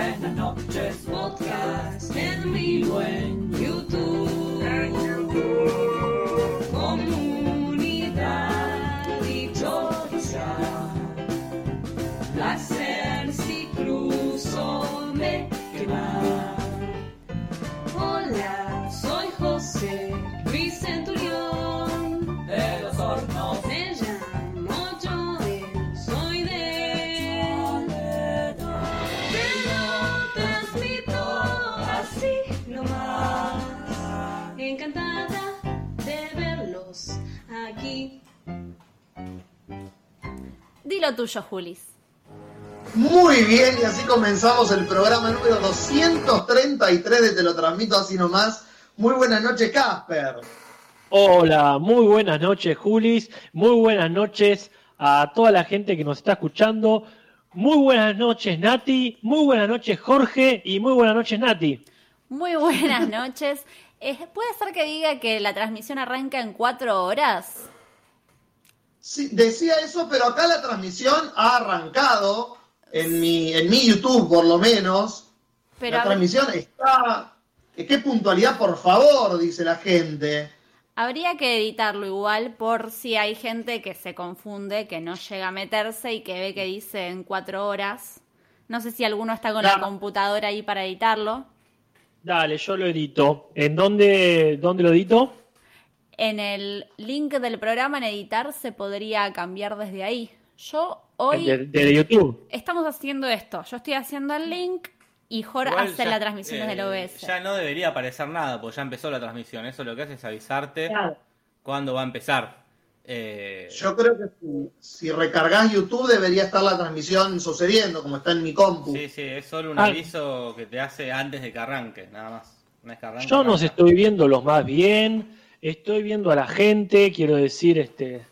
Buenas noches, podcast Tuyo, Julis. Muy bien, y así comenzamos el programa número 233 de Te lo transmito así nomás. Muy buenas noches, Casper. Hola, muy buenas noches, Julis. Muy buenas noches a toda la gente que nos está escuchando. Muy buenas noches, Nati. Muy buenas noches, Jorge. Y muy buenas noches, Nati. Muy buenas noches. Eh, ¿Puede ser que diga que la transmisión arranca en cuatro horas? Sí, decía eso, pero acá la transmisión ha arrancado en mi, en mi YouTube, por lo menos. Pero la transmisión está. ¿Qué puntualidad, por favor? Dice la gente. habría que editarlo igual por si hay gente que se confunde, que no llega a meterse y que ve que dice en cuatro horas. No sé si alguno está con la Claro. computadora ahí para editarlo. Dale, yo lo edito. ¿En dónde, dónde lo edito? En el link del programa en editar se podría cambiar desde ahí. Yo hoy De, de YouTube. estamos haciendo esto. Yo estoy haciendo el link y Jorge Igual hace ya, la transmisión desde el eh, OBS. Ya no debería aparecer nada, porque ya empezó la transmisión. Eso lo que hace es avisarte cuándo va a empezar. Eh, Yo creo que si, si recargas YouTube debería estar la transmisión sucediendo, como está en mi compu. sí, sí, es solo un Ah. aviso que te hace antes de que arranque, nada más. Que arranque, Yo nos estoy viendo los más bien. Estoy viendo a la gente, quiero decir, este,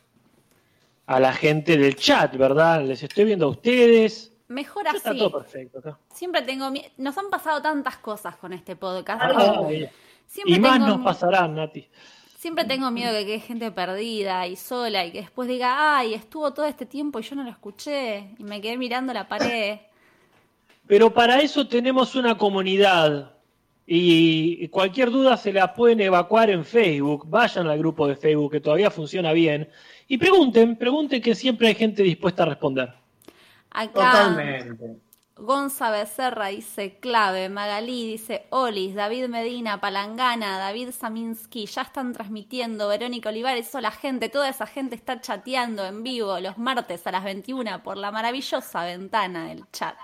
a la gente del chat, ¿verdad? Les estoy viendo a ustedes. Mejor Ya Está así. todo perfecto acá. Siempre tengo miedo. Nos han pasado tantas cosas con este podcast. Ah, que siempre, y más tengo, nos pasarán, Nati. siempre tengo miedo de que quede gente perdida y sola y que después diga, ay, estuvo todo este tiempo y yo no lo escuché y me quedé mirando la pared. Pero para eso tenemos una comunidad. Y cualquier duda se la pueden evacuar en Facebook. Vayan al grupo de Facebook que todavía funciona bien. Y pregunten, pregunten que siempre hay gente dispuesta a responder. Acá Totalmente. Gonza Becerra dice clave, Magalí dice Olis, David Medina, Palangana, David Saminsky, ya están transmitiendo, Verónica Olivares, la gente, toda esa gente está chateando en vivo los martes a las 21 por la maravillosa ventana del chat.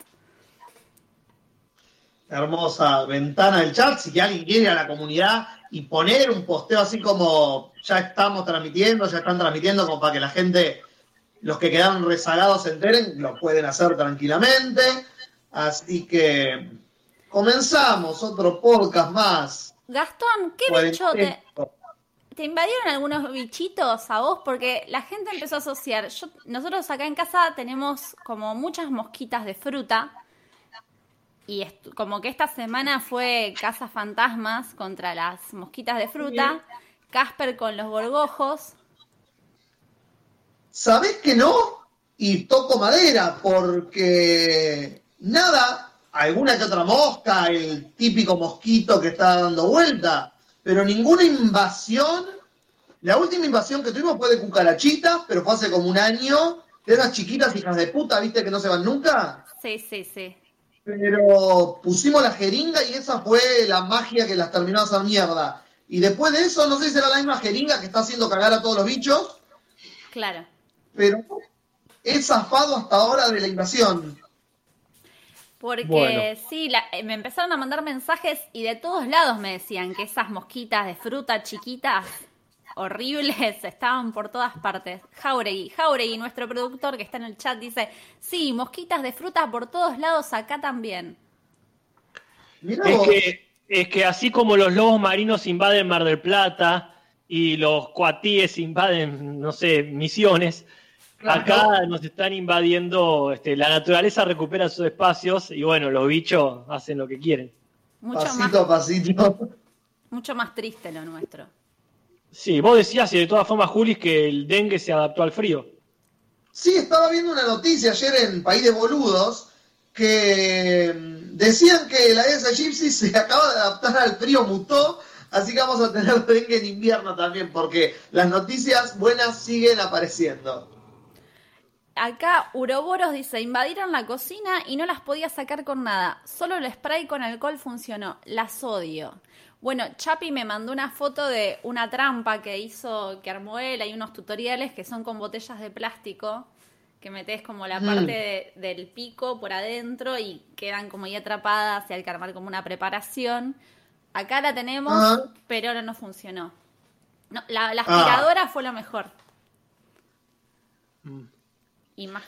Hermosa ventana del chat. Si alguien quiere ir a la comunidad y poner un posteo así como ya estamos transmitiendo, ya están transmitiendo, como para que la gente, los que quedaron rezagados se enteren, lo pueden hacer tranquilamente. Así que comenzamos otro podcast más. Gastón, ¿qué bicho te, te invadieron algunos bichitos a vos? Porque la gente empezó a asociar. Yo, nosotros acá en casa tenemos como muchas mosquitas de fruta. Y estu- como que esta semana fue Casa Fantasmas contra las mosquitas de fruta. Casper con los gorgojos. ¿Sabés que no? Y toco madera, porque nada, alguna que otra mosca, el típico mosquito que está dando vuelta, pero ninguna invasión. La última invasión que tuvimos fue de cucarachitas, pero fue hace como un año, de esas chiquitas hijas de puta, ¿viste? Que no se van nunca. Sí, sí, sí. Pero pusimos la jeringa y esa fue la magia que las terminó a hacer mierda. Y después de eso, no sé si será la misma jeringa que está haciendo cagar a todos los bichos, Claro. pero he zafado hasta ahora de la invasión. Porque Bueno. sí, la- eh, me empezaron a mandar mensajes y de todos lados me decían que esas mosquitas de fruta chiquitas, horribles, estaban por todas partes. Jauregui, Jauregui, nuestro productor que está en el chat, dice, sí, mosquitas de fruta por todos lados acá también. Es que, es que así como los lobos marinos invaden Mar del Plata y los cuatíes invaden, no sé, misiones, Claro. acá nos están invadiendo, este, la naturaleza recupera sus espacios y bueno, los bichos hacen lo que quieren. Mucho pasito más, a pasito. mucho más triste lo nuestro. Sí, vos decías, y de todas formas, Julis, que el dengue se adaptó al frío. Sí, estaba viendo una noticia ayer en País de Boludos que mm, decían que la Esa Gypsy se acaba de adaptar al frío, mutó, así que vamos a tener dengue en invierno también, porque las noticias buenas siguen apareciendo. Acá Uroboros dice, invadieron la cocina y no las podía sacar con nada. Solo el spray con alcohol funcionó. Las odio. Bueno, Chapi me mandó una foto de una trampa que hizo, que armó él. Hay unos tutoriales que son con botellas de plástico, que metes como la parte del pico por adentro y quedan como ahí atrapadas y hay que armar como una preparación. Acá la tenemos, pero ahora no funcionó. No, la, la aspiradora fue lo mejor. Mm.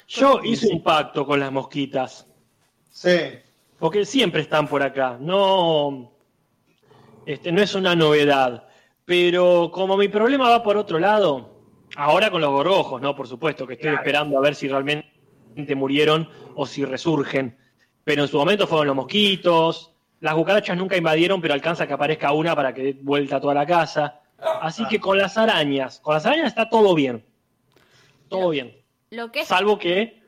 Yo hice un pacto con las mosquitas. Sí. Porque siempre están por acá. No, este, no es una novedad. Pero como mi problema va por otro lado, ahora con los gorrojos, ¿no? Por supuesto, que estoy esperando a ver si realmente murieron o si resurgen. Pero en su momento fueron los mosquitos. Las cucarachas nunca invadieron, pero alcanza que aparezca una para que dé vuelta a toda la casa. Así que con las arañas, con las arañas está todo bien. Todo bien. Lo que Salvo que.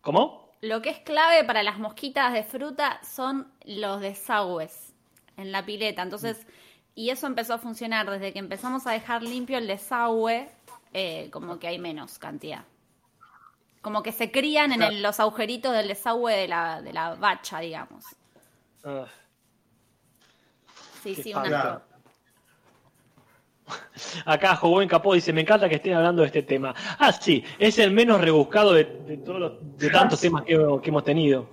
¿Cómo? Lo que es clave para las mosquitas de fruta son los desagües en la pileta. Entonces, y eso empezó a funcionar desde que empezamos a dejar limpio el desagüe, eh, como que hay menos cantidad. Como que se crían en los agujeritos del desagüe de la, de la bacha, digamos. Ah. Sí, sí, una. Acá Joven Capó dice, me encanta que estén hablando de este tema. Ah, sí, es el menos rebuscado de, todos los, de tantos temas que, hemos tenido.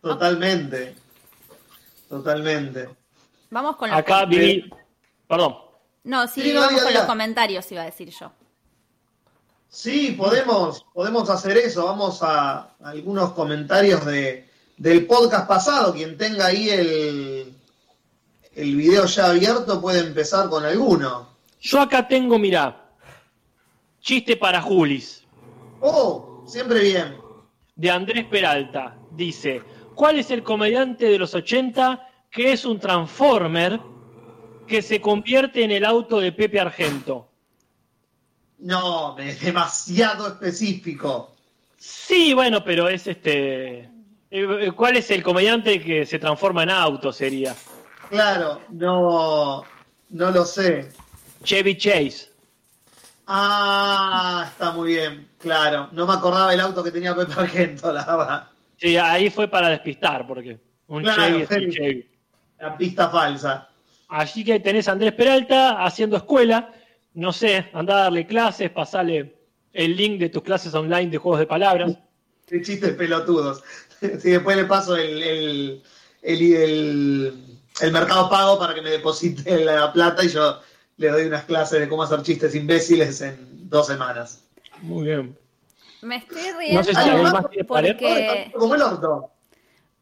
Totalmente. Totalmente. Vamos con los Acá viví... Perdón. No, sí, vamos con los comentarios, iba a decir yo. Sí, podemos, podemos hacer eso. Vamos a algunos comentarios de, del podcast pasado. Quien tenga ahí el, el video ya abierto puede empezar con alguno. Yo acá tengo, mira, chiste para Julis. Oh, siempre bien. De Andrés Peralta. Dice, ¿cuál es el comediante de los 80 que es un transformer que se convierte en el auto de Pepe Argento? No, es demasiado específico. Sí, bueno, pero es este... Eh, eh, ¿Cuál es el comediante que se transforma en auto? Sería. Claro, no, no lo sé. Chevy Chase. Ah, está muy bien, claro. No me acordaba el auto que tenía Pepe Argento, la verdad. Sí, ahí fue para despistar, porque un Chevy es un Chevy. La pista falsa. Así que tenés a Andrés Peralta haciendo escuela. No sé, anda a darle clases, pasarle el link de tus clases online de juegos de palabras. Qué chistes pelotudos. Si después le paso el, el, el el mercado pago para que me deposite la plata y yo le doy unas clases de cómo hacer chistes imbéciles en dos semanas. Muy bien. Me estoy riendo porque... Como el orto.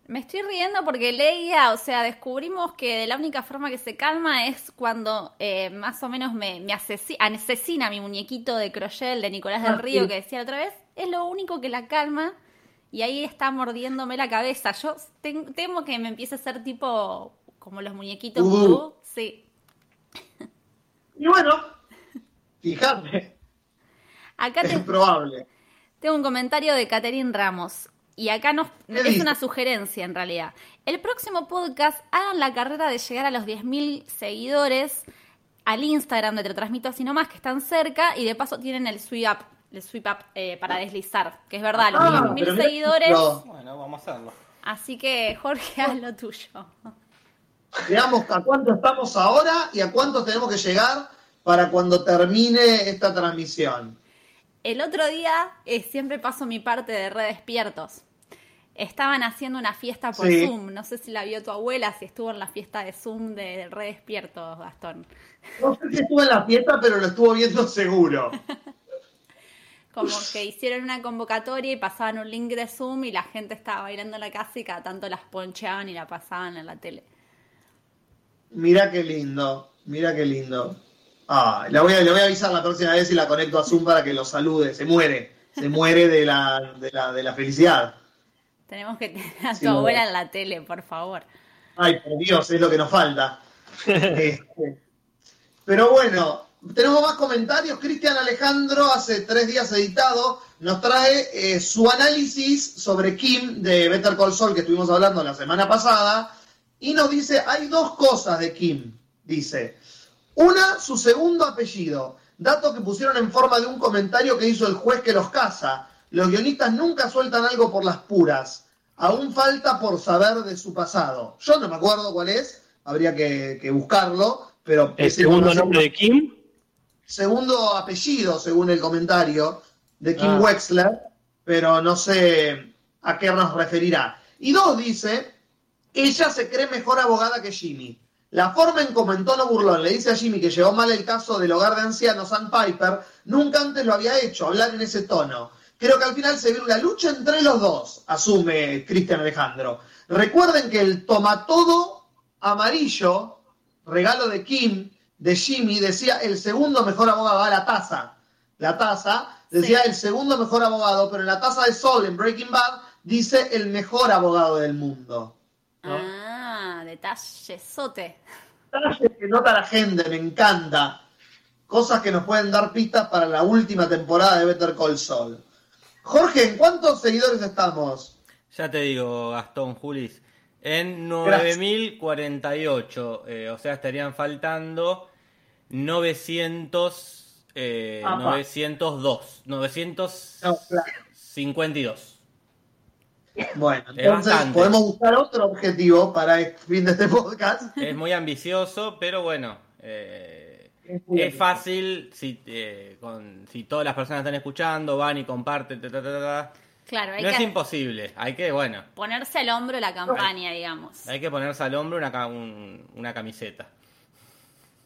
Me estoy riendo porque leía, o sea, descubrimos que la única forma que se calma es cuando eh, más o menos me, asesina, mi muñequito de crochet, de Nicolás del ah, Río, que decía otra vez. Es lo único que la calma y ahí está mordiéndome la cabeza. Yo temo que me empiece a hacer tipo como los muñequitos uh. sí. Y bueno, fíjate. Acá es probable. Tengo un comentario de Catherine Ramos. Y acá nos, es una sugerencia en realidad. El próximo podcast hagan la carrera de llegar a los 10.000 seguidores al Instagram de Te Transmito Así Nomás, que están cerca, y de paso tienen el sweep up, el sweep up eh, para deslizar, que es verdad, los 10.000 ah, seguidores. Bueno, vamos a hacerlo. Así que, Jorge, haz lo tuyo. Veamos a cuánto estamos ahora y a cuánto tenemos que llegar para cuando termine esta transmisión. El otro día eh, siempre paso mi parte de Red Despiertos. Estaban haciendo una fiesta por Zoom. No sé si la vio tu abuela, si estuvo en la fiesta de Zoom de Red Despiertos, Gastón. No sé si estuvo en la fiesta, pero lo estuvo viendo seguro. Como que hicieron una convocatoria y pasaban un link de Zoom y la gente estaba bailando en la casa y cada tanto las poncheaban y la pasaban en la tele. Mira qué lindo, mira qué lindo. Ah, le voy, a, le voy a avisar la próxima vez y la conecto a Zoom para que lo salude. Se muere, se muere de la, de la, de la felicidad. Tenemos que tener a tu abuela en la tele, por favor. Ay, por Dios, es lo que nos falta. Este, pero bueno, tenemos más comentarios. Cristian Alejandro, hace tres días editado, nos trae eh, su análisis sobre Kim de Better Call Saul que estuvimos hablando la semana pasada. Y nos dice, hay dos cosas de Kim, dice. Una, su segundo apellido. Dato que pusieron en forma de un comentario que hizo el juez que los casa. Los guionistas nunca sueltan algo por las puras. Aún falta por saber de su pasado. Yo no me acuerdo cuál es, habría que, buscarlo, pero... ¿El segundo nombre de Kim? Segundo apellido, según el comentario, de Kim ah. Wexler, pero no sé a qué nos referirá. Y dos, dice, ella se cree mejor abogada que Jimmy. La forma en como en tono burlón le dice a Jimmy que llevó mal el caso del hogar de ancianos Piper, nunca antes lo había hecho, hablar en ese tono. Creo que al final se ve una lucha entre los dos, asume Cristian Alejandro. Recuerden que el tomatodo amarillo, regalo de Kim, de Jimmy, decía el segundo mejor abogado, a la taza. La taza decía el segundo mejor abogado, pero en la taza de Sol en Breaking Bad dice el mejor abogado del mundo. Ah, detallesote. Detalles que nota la gente, me encanta. Cosas que nos pueden dar pistas para la última temporada de Better Call Saul. Jorge, ¿en cuántos seguidores estamos? Ya te digo, Gastón Julis. En 9048. Eh, o sea, estarían faltando 900. Eh, 902. 952. Bueno, entonces podemos buscar otro objetivo para el fin de este podcast. Es muy ambicioso, pero bueno. Eh, es, fácil si, eh, con, si todas las personas están escuchando, van y comparten. claro, no es imposible, hay que, bueno. Ponerse al hombro la campaña, digamos. Hay que ponerse al hombro una, una camiseta.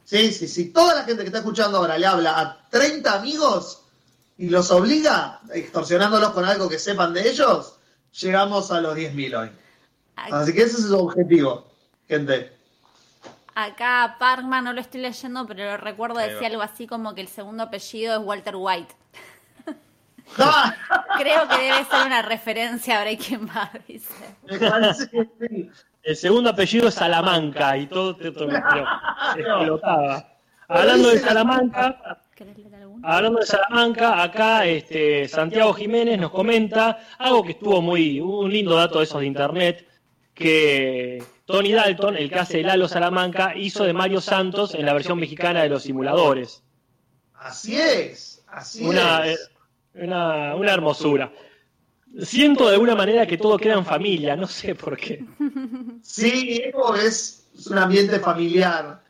Sí, sí, sí. Toda la gente que está escuchando ahora le habla a 30 amigos y los obliga, extorsionándolos con algo que sepan de ellos, llegamos a los 10.000 hoy. Así que ese es su objetivo, gente. Acá Parkman no lo estoy leyendo, pero lo recuerdo decía algo así como que el segundo apellido es Walter White. Creo que debe ser una referencia a Breaking Bad, dice. Me parece que sí. El segundo apellido es Salamanca y todo te explotaba. Hablando de Salamanca, Hablando de Salamanca, acá este, Santiago Jiménez nos comenta algo que estuvo muy, un lindo dato de esos de internet, que Tony Dalton, el que hace Lalo Salamanca, hizo de Mario Santos en la versión mexicana de los simuladores. Así es, así una, es. Eh, una, una hermosura. Siento de alguna manera que todo queda en familia, no sé por qué. Sí, es, es un ambiente familiar.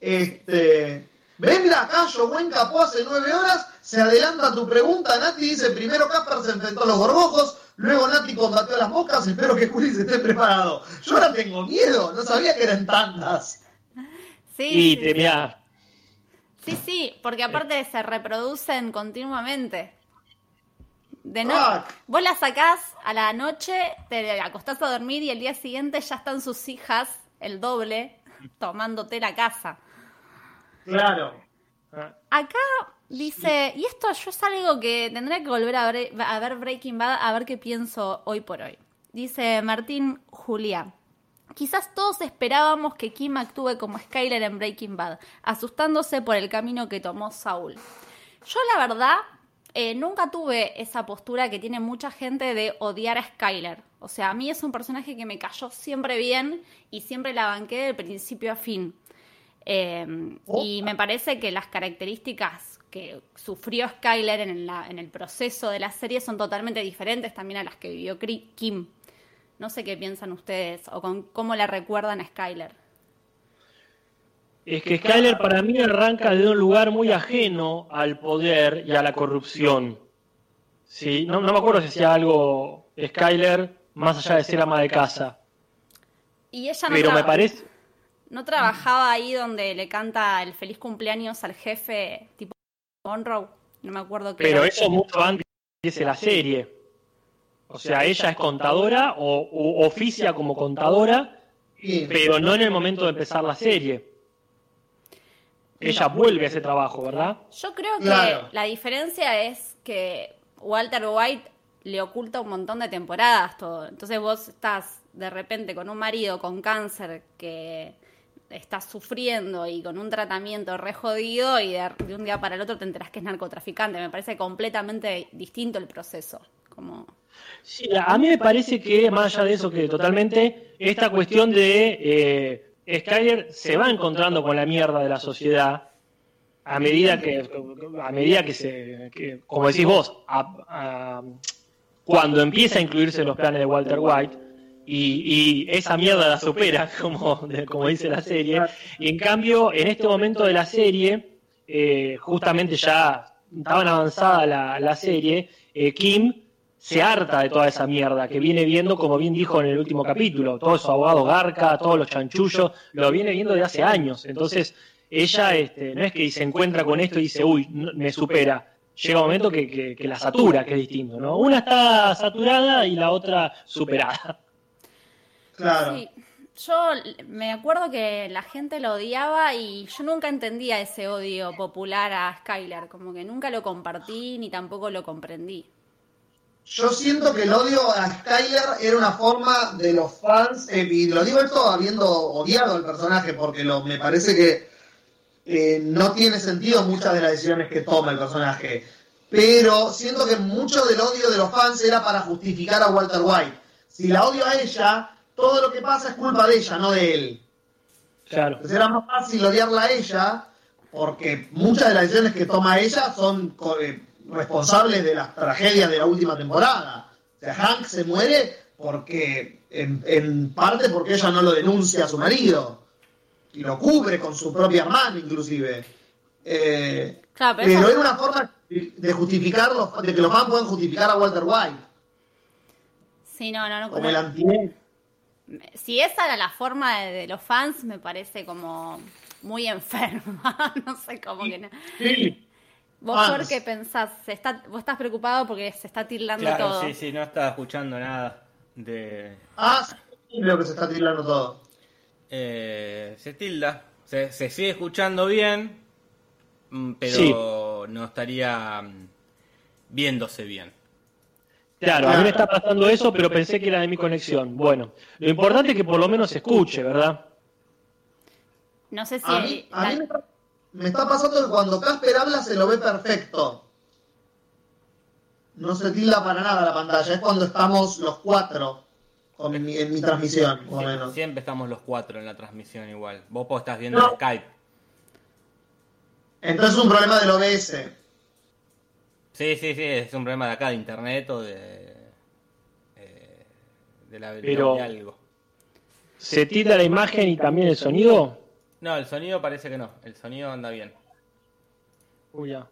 Este, Venga acá, yo buen capó hace nueve horas, se adelanta tu pregunta, Nati dice, primero Casper se enfrentó a los gorbojos, luego Nati combatió a las moscas, espero que Juli esté preparado. Yo ahora tengo miedo, no sabía que eran tantas. Sí, sí, sí, sí, porque aparte se reproducen continuamente. De no, vos la sacás a la noche, te acostás a dormir y el día siguiente ya están sus hijas, el doble, tomándote la casa. Claro. Acá dice, y esto yo es algo que tendré que volver a ver, a ver Breaking Bad a ver qué pienso hoy por hoy. Dice Martín Julián. Quizás todos esperábamos que Kim actúe como Skyler en Breaking Bad, asustándose por el camino que tomó Saul. Yo la verdad eh, nunca tuve esa postura que tiene mucha gente de odiar a Skyler. O sea, a mí es un personaje que me cayó siempre bien y siempre la banqué de principio a fin. Em, oh. Y me parece que las características que sufrió Skyler en, en, el proceso de la serie son totalmente diferentes también a las que vivió Kim. No sé qué piensan ustedes o con cómo la recuerdan a Skyler. Es que Skyler para mí arranca de un lugar muy ajeno al poder y a la corrupción. Sí, no, me acuerdo si hacía algo Skyler más allá de ser ama de casa. Y ella no Pero me parece ¿No trabajaba ahí donde le canta el feliz cumpleaños al jefe tipo Monroe? No me acuerdo qué. Pero eso mucho antes de la serie. O sea, ella es contadora o, oficia como contadora, pero no en el momento de empezar la serie. Ella vuelve a ese trabajo, ¿verdad? Yo creo que la diferencia es que Walter White le oculta un montón de temporadas todo. Entonces vos estás de repente con un marido con cáncer que estás sufriendo y con un tratamiento re jodido y de, de un día para el otro te enterás que es narcotraficante. Me parece completamente distinto el proceso. Como... Sí, a mí me parece que, más allá de eso, que totalmente, esta cuestión de eh, Skyler se va encontrando con la mierda de la sociedad a medida que, a medida que se, como decís vos, cuando empieza a incluirse en los planes de Walter White, y, y esa mierda la supera, como, como dice la serie, y en cambio, en este momento de la serie, eh, justamente ya estaban avanzada la, la serie, eh, Kim se harta de toda esa mierda que viene viendo, como bien dijo en el último capítulo, todo su abogado Garca, todos los chanchullos, lo viene viendo de hace años. Entonces, ella este, no es que se encuentra con esto y dice, uy, me supera. Llega un momento que, que- que la satura, que es distinto, ¿no? Una está saturada y la otra superada. Claro. Sí, yo me acuerdo que la gente lo odiaba y yo nunca entendía ese odio popular a Skylar, como que nunca lo compartí ni tampoco lo comprendí. Yo siento que el odio a Skyler era una forma de los fans, eh, y lo digo esto habiendo odiado al personaje, porque lo, me parece que eh, no tiene sentido muchas de las decisiones que toma el personaje. Pero siento que mucho del odio de los fans era para justificar a Walter White. Si la odio a ella, todo lo que pasa es culpa de ella, no de él. Claro. Entonces era más fácil odiarla a ella, porque muchas de las decisiones que toma ella son eh, responsables de las tragedias de la última temporada. O sea, Hank se muere porque, en, en parte porque ella no lo denuncia a su marido. Y lo cubre con su propia hermana, inclusive. Eh, Claro, pero pero esa- era una forma de justificar, los- de que los fans puedan justificar a Walter White, Sí, no, no, no. como no- el antihéroe. Si esa era la forma de, de los fans, me parece como muy enferma. no sé cómo que no. Sí. ¿Vos, qué pensás? Se está, vos estás preocupado porque se está tildando Claro, todo. sí, sí, no estaba escuchando nada de... Ah, sí, creo que se está tirando todo. Eh, se tilda, se, se sigue escuchando bien, mm, pero no estaría mm, viéndose bien. Claro, a mí me está pasando eso, pero pensé que era de mi conexión. Bueno, lo importante es que por lo menos se escuche, ¿verdad? No sé si. A mí, a la- mí me, está, pasando que cuando Casper habla se lo ve perfecto. No se tilda para nada la pantalla. Es cuando estamos los cuatro con mi- en mi transmisión, más o Sie- menos. Siempre estamos los cuatro en la transmisión igual. Vos estás viendo No. en Skype. Entonces es un problema del OBS. Sí, sí, sí, es un problema de acá, de internet o de... eh, de, la, Pero- de algo. ¿Se tira la imagen y también el sonido? No, el sonido parece que no. El sonido anda bien. Uy, ya.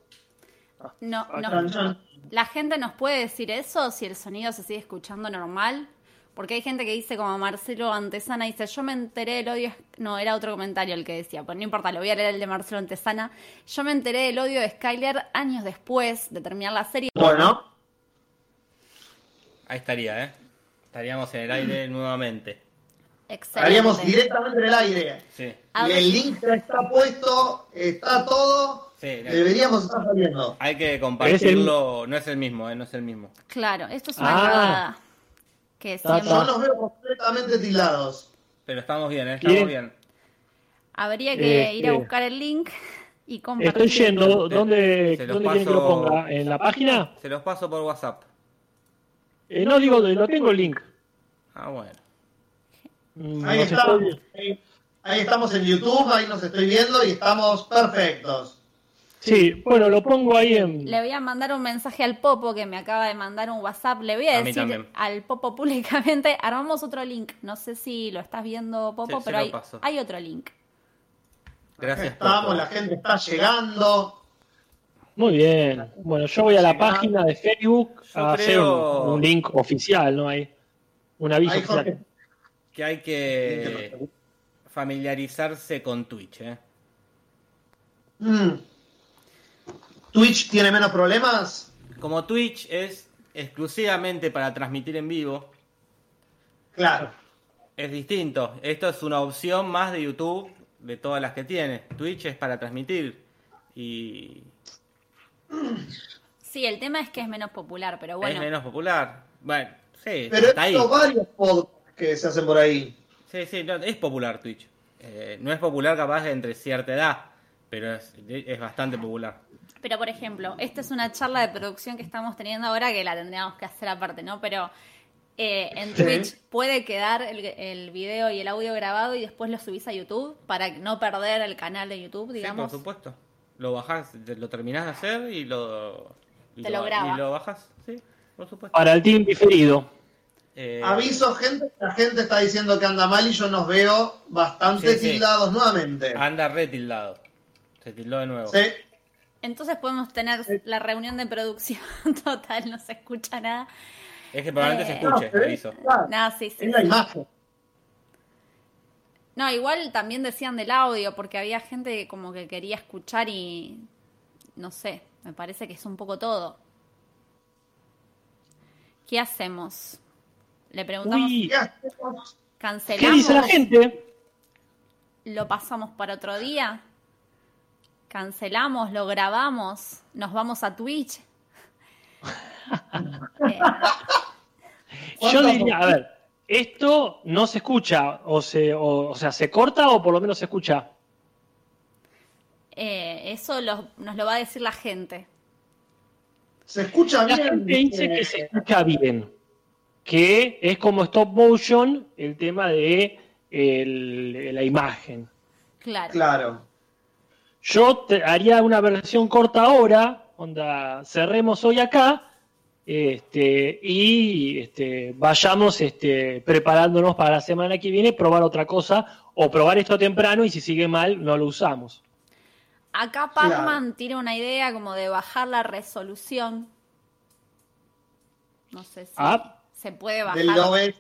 no, no- Chan, chan. La gente nos puede decir eso si el sonido se sigue escuchando normal. Porque hay gente que dice, como Marcelo Antesana, dice, yo me enteré del odio... No, era otro comentario el que decía, pues no importa, lo voy a leer el de Marcelo Antesana. Yo me enteré del odio de Skyler años después de terminar la serie. Bueno, Ahí estaría, ¿eh? Estaríamos en el aire nuevamente. Excelente. haríamos directamente en el aire. Sí. Y el link ya está puesto, está todo. Sí, no. Deberíamos estar saliendo. Hay que compartirlo. No es el mismo, ¿eh? No es el mismo. Claro, esto es una Ah. Que siempre... Yo los veo completamente tildados. Pero estamos bien, ¿eh? Estamos bien. Habría que Eh, ir a eh. buscar el link y compartir. Estoy yendo. ¿Dónde, Se los ¿dónde quieren que lo paso- ponga? ¿En la página? Se los paso por WhatsApp. Eh, no digo, lo tengo el link. Ah, bueno. Mm, Ahí no estoy- Ahí, ahí estamos en YouTube, ahí nos estoy viendo y estamos perfectos. Sí, bueno, lo pongo ahí en. Le voy a mandar un mensaje al Popo que me acaba de mandar un WhatsApp. Le voy a, decir al Popo públicamente, armamos otro link. No sé si lo estás viendo, Popo, Sí, pero hay, hay otro link. Gracias Estamos, la gente está llegando. Muy bien. Bueno, yo voy a la página de Facebook Yo a hacer creo- un, un link oficial, ¿no? Hay un aviso Jorge. oficial. que hay que familiarizarse con Twitch, ¿eh? Mm. ¿Twitch tiene menos problemas? Como Twitch es exclusivamente para transmitir en vivo, Claro. es distinto. Esto es una opción más de YouTube de todas las que tiene. Twitch es para transmitir y Sí, el tema es que es menos popular, pero bueno. es menos popular. Bueno, sí, Pero está ahí. varios podcasts que se hacen por ahí. Sí, sí, no, es popular Twitch. Eh, no es popular capaz entre cierta edad, pero es, es bastante popular. Pero, por ejemplo, esta es una charla de producción que estamos teniendo ahora que la tendríamos que hacer aparte, ¿no? Pero eh, en Sí. Twitch puede quedar el, el video y el audio grabado y después lo subís a YouTube para no perder el canal de YouTube, Sí, digamos. por supuesto. Lo bajás, lo terminás de hacer y lo, y Te lo graba. Y lo bajás, sí, por supuesto. Para el team diferido. Eh, Aviso, gente, la gente está diciendo que anda mal y yo nos veo bastante Sí, sí. tildados nuevamente. Anda re tildado. Se tildó de nuevo. Sí. Entonces podemos tener la reunión de producción total, no se escucha nada. Es que probablemente Eh, se escuche, No, pero es- aviso. Nada, sí, sí. es la imagen. No, igual también decían del audio, porque había gente que como que quería escuchar y no sé, me parece que es un poco todo. ¿Qué hacemos? Le preguntamos, Uy, ¿Qué hacemos? ¿cancelamos? ¿qué dice la gente? ¿Lo pasamos para otro día? ¿Cancelamos? ¿Lo grabamos? ¿Nos vamos a Twitch? Eh, Yo ¿Cuánto- diría, a ver, esto no se escucha, o, se, o, o sea, se corta o por lo menos se escucha. eh, eso lo- nos lo va a decir la gente. Se escucha La bien. gente dice eh, que se escucha bien, que es como stop motion el tema de el- la imagen. Claro. Claro. Yo te- haría una versión corta ahora, onda, cerremos hoy acá, este, y este, vayamos este, preparándonos para la semana que viene, probar otra cosa, o probar esto temprano, y si sigue mal, no lo usamos. Acá Claro. Pacman tiene una idea como de bajar la resolución. No sé si Ah. se puede bajar. Del OBS.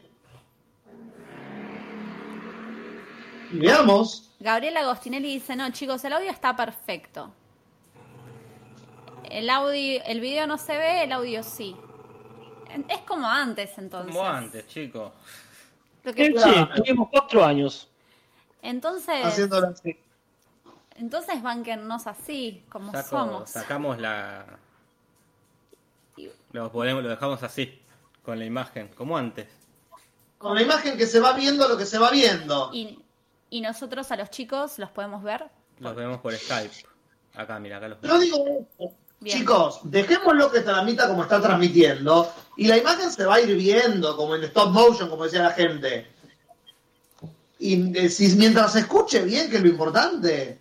Y veamos. Gabriela Agostinelli dice, no, chicos, el audio está perfecto. El audio, el video no se ve, el audio sí. Es como antes, entonces. Como antes, chicos. Que- Eh. Sí, tuvimos cuatro años. entonces, Haciéndolo así. entonces banquennos así, como Saco- somos. sacamos la. Lo, ponemos, lo dejamos así, con la imagen, como antes. Con la imagen que se va viendo lo que se va viendo. Y, y nosotros a los chicos los podemos ver. Los vemos por Skype. Acá, mira, acá los Yo digo esto. Bien. Chicos, dejémoslo que tramita como está transmitiendo y la imagen se va a ir viendo como en stop motion, como decía la gente. Y eh, si mientras se escuche bien, que es lo importante.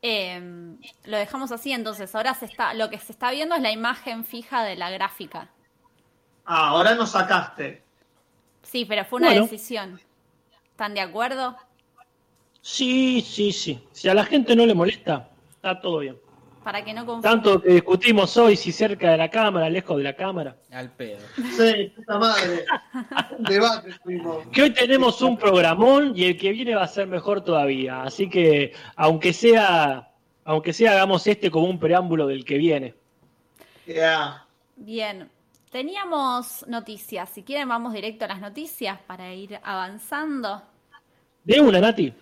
Eh, lo dejamos así, entonces ahora se está, lo que se está viendo es la imagen fija de la gráfica. Ah, ahora nos sacaste. Sí, pero fue una Bueno. decisión. ¿Están de acuerdo? Sí, sí, sí. Si a la gente no le molesta, está todo bien. Para que no confundan. Tanto que discutimos hoy si cerca de la cámara, lejos de la cámara. Al pedo. Sí, puta madre. Un debate fuimos. Que hoy tenemos un programón y el que viene va a ser mejor todavía. Así que, aunque sea, aunque sea, hagamos este como un preámbulo del que viene. Ya. Bien. Teníamos noticias. Si quieren, vamos directo a las noticias para ir avanzando. De una, Nati.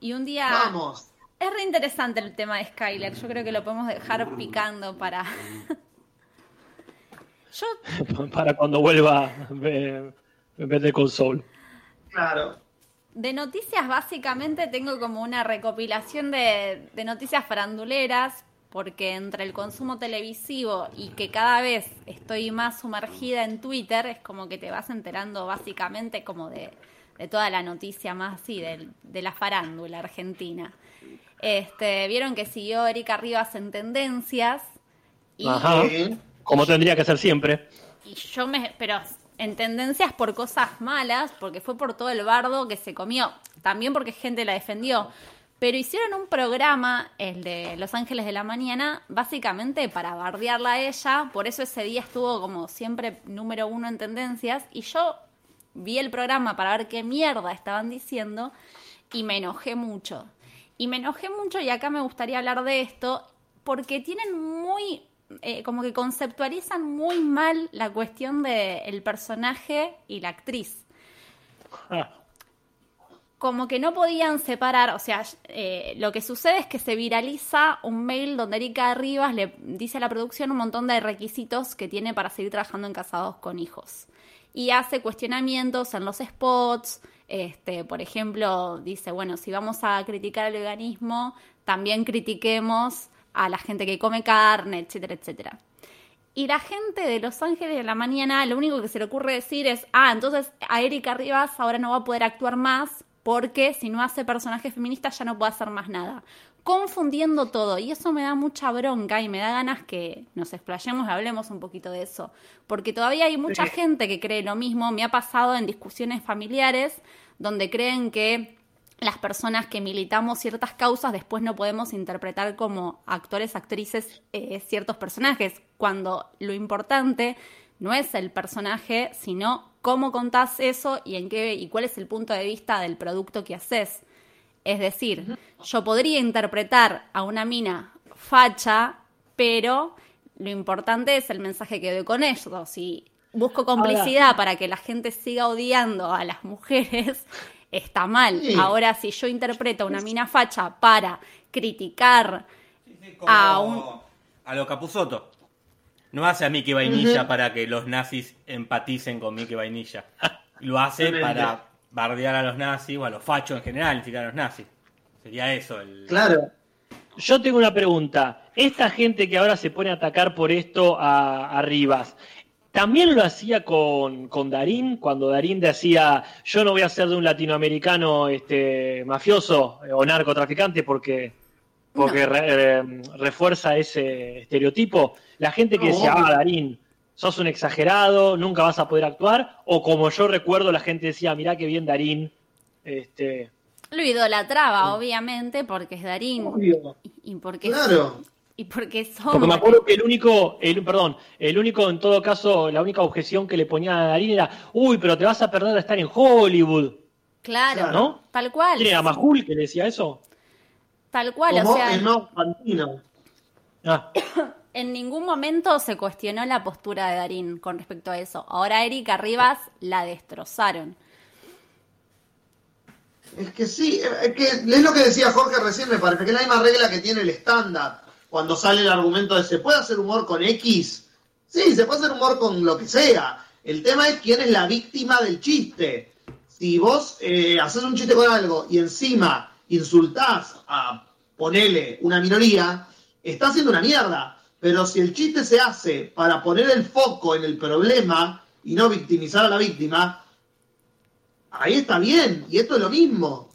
Y un día. Vamos. Es re interesante el tema de Skyler. Yo creo que lo podemos dejar picando para. Yo Para cuando vuelva en vez de console. Claro. De noticias, básicamente tengo como una recopilación de, de noticias faranduleras, porque entre el consumo televisivo y que cada vez estoy más sumergida en Twitter, es como que te vas enterando básicamente como de, de toda la noticia más así, de, de la farándula argentina. Este, Vieron que siguió Erika Rivas en Tendencias y, Ajá. Como tendría que ser siempre. y yo me... Pero en Tendencias por cosas malas, porque fue por todo el bardo que se comió, también porque gente la defendió. Pero hicieron un programa, el de Los Ángeles de la Mañana, básicamente para bardearla a ella. Por eso ese día estuvo como siempre número uno en tendencias. Y yo vi el programa para ver qué mierda estaban diciendo y me enojé mucho. Y me enojé mucho y acá me gustaría hablar de esto porque tienen muy, eh, como que conceptualizan muy mal la cuestión del personaje y la actriz Ah, como que no podían separar, o sea, eh, lo que sucede es que se viraliza un mail donde Erika Rivas le dice a la producción un montón de requisitos que tiene para seguir trabajando en Casados con Hijos. Y hace cuestionamientos en los spots, Este, por ejemplo, dice, bueno, si vamos a criticar el veganismo, también critiquemos a la gente que come carne, etcétera, etcétera. Y la gente de Los Ángeles de la mañana, lo único que se le ocurre decir es, ah, entonces a Erika Rivas ahora no va a poder actuar más porque si no hace personaje feminista ya no puede hacer más nada. Confundiendo todo. Y eso me da mucha bronca y me da ganas que nos explayemos y hablemos un poquito de eso. Porque todavía hay mucha gente que cree lo mismo. Me ha pasado en discusiones familiares donde creen que las personas que militamos ciertas causas después no podemos interpretar como actores, actrices eh, ciertos personajes, cuando lo importante no es el personaje, sino cómo contás eso y en qué y cuál es el punto de vista del producto que haces. Es decir, yo podría interpretar a una mina facha, pero lo importante es el mensaje que doy con eso. Si busco complicidad para que la gente siga odiando a las mujeres, está mal. Ahora, si yo interpreto a una mina facha para criticar a un... A lo Capuzoto. No hace a Mickey Vainilla para que los nazis empaticen con Mickey Vainilla. Lo hace para bardear a los nazis o a los fachos en general, ni siquiera a los nazis. Sería eso el... Claro. Yo tengo una pregunta. Esta gente que ahora se pone a atacar por esto a, a Rivas, también lo hacía con, con, Darín, cuando Darín decía, yo no voy a ser de un latinoamericano este, mafioso o narcotraficante porque, porque eh, refuerza ese estereotipo. La gente que decía, ah, Darín, sos un exagerado, nunca vas a poder actuar, o como yo recuerdo, la gente decía, mirá qué bien Darín. Este... Lo idolatraba, obviamente, porque es Darín. Y porque claro. Y porque Porque me acuerdo que el único, el, perdón, el único, en todo caso, la única objeción que le ponía a Darín era, uy, pero te vas a perder de estar en Hollywood. Claro, ¿no? Tal cual. ¿Quién era Majul que le decía eso? Tal cual, o sea. no, ah. En ningún momento se cuestionó la postura de Darín con respecto a eso. Ahora Erika Rivas la destrozaron. Es que sí, es que es lo que decía Jorge recién, me parece que es la misma regla que tiene el estándar cuando sale el argumento de se puede hacer humor con X. Sí, se puede hacer humor con lo que sea. El tema es quién es la víctima del chiste. Si vos eh, haces un chiste con algo y encima insultás a, ponele, una minoría, está haciendo una mierda. Pero si el chiste se hace para poner el foco en el problema y no victimizar a la víctima, ahí está bien. Y esto es lo mismo.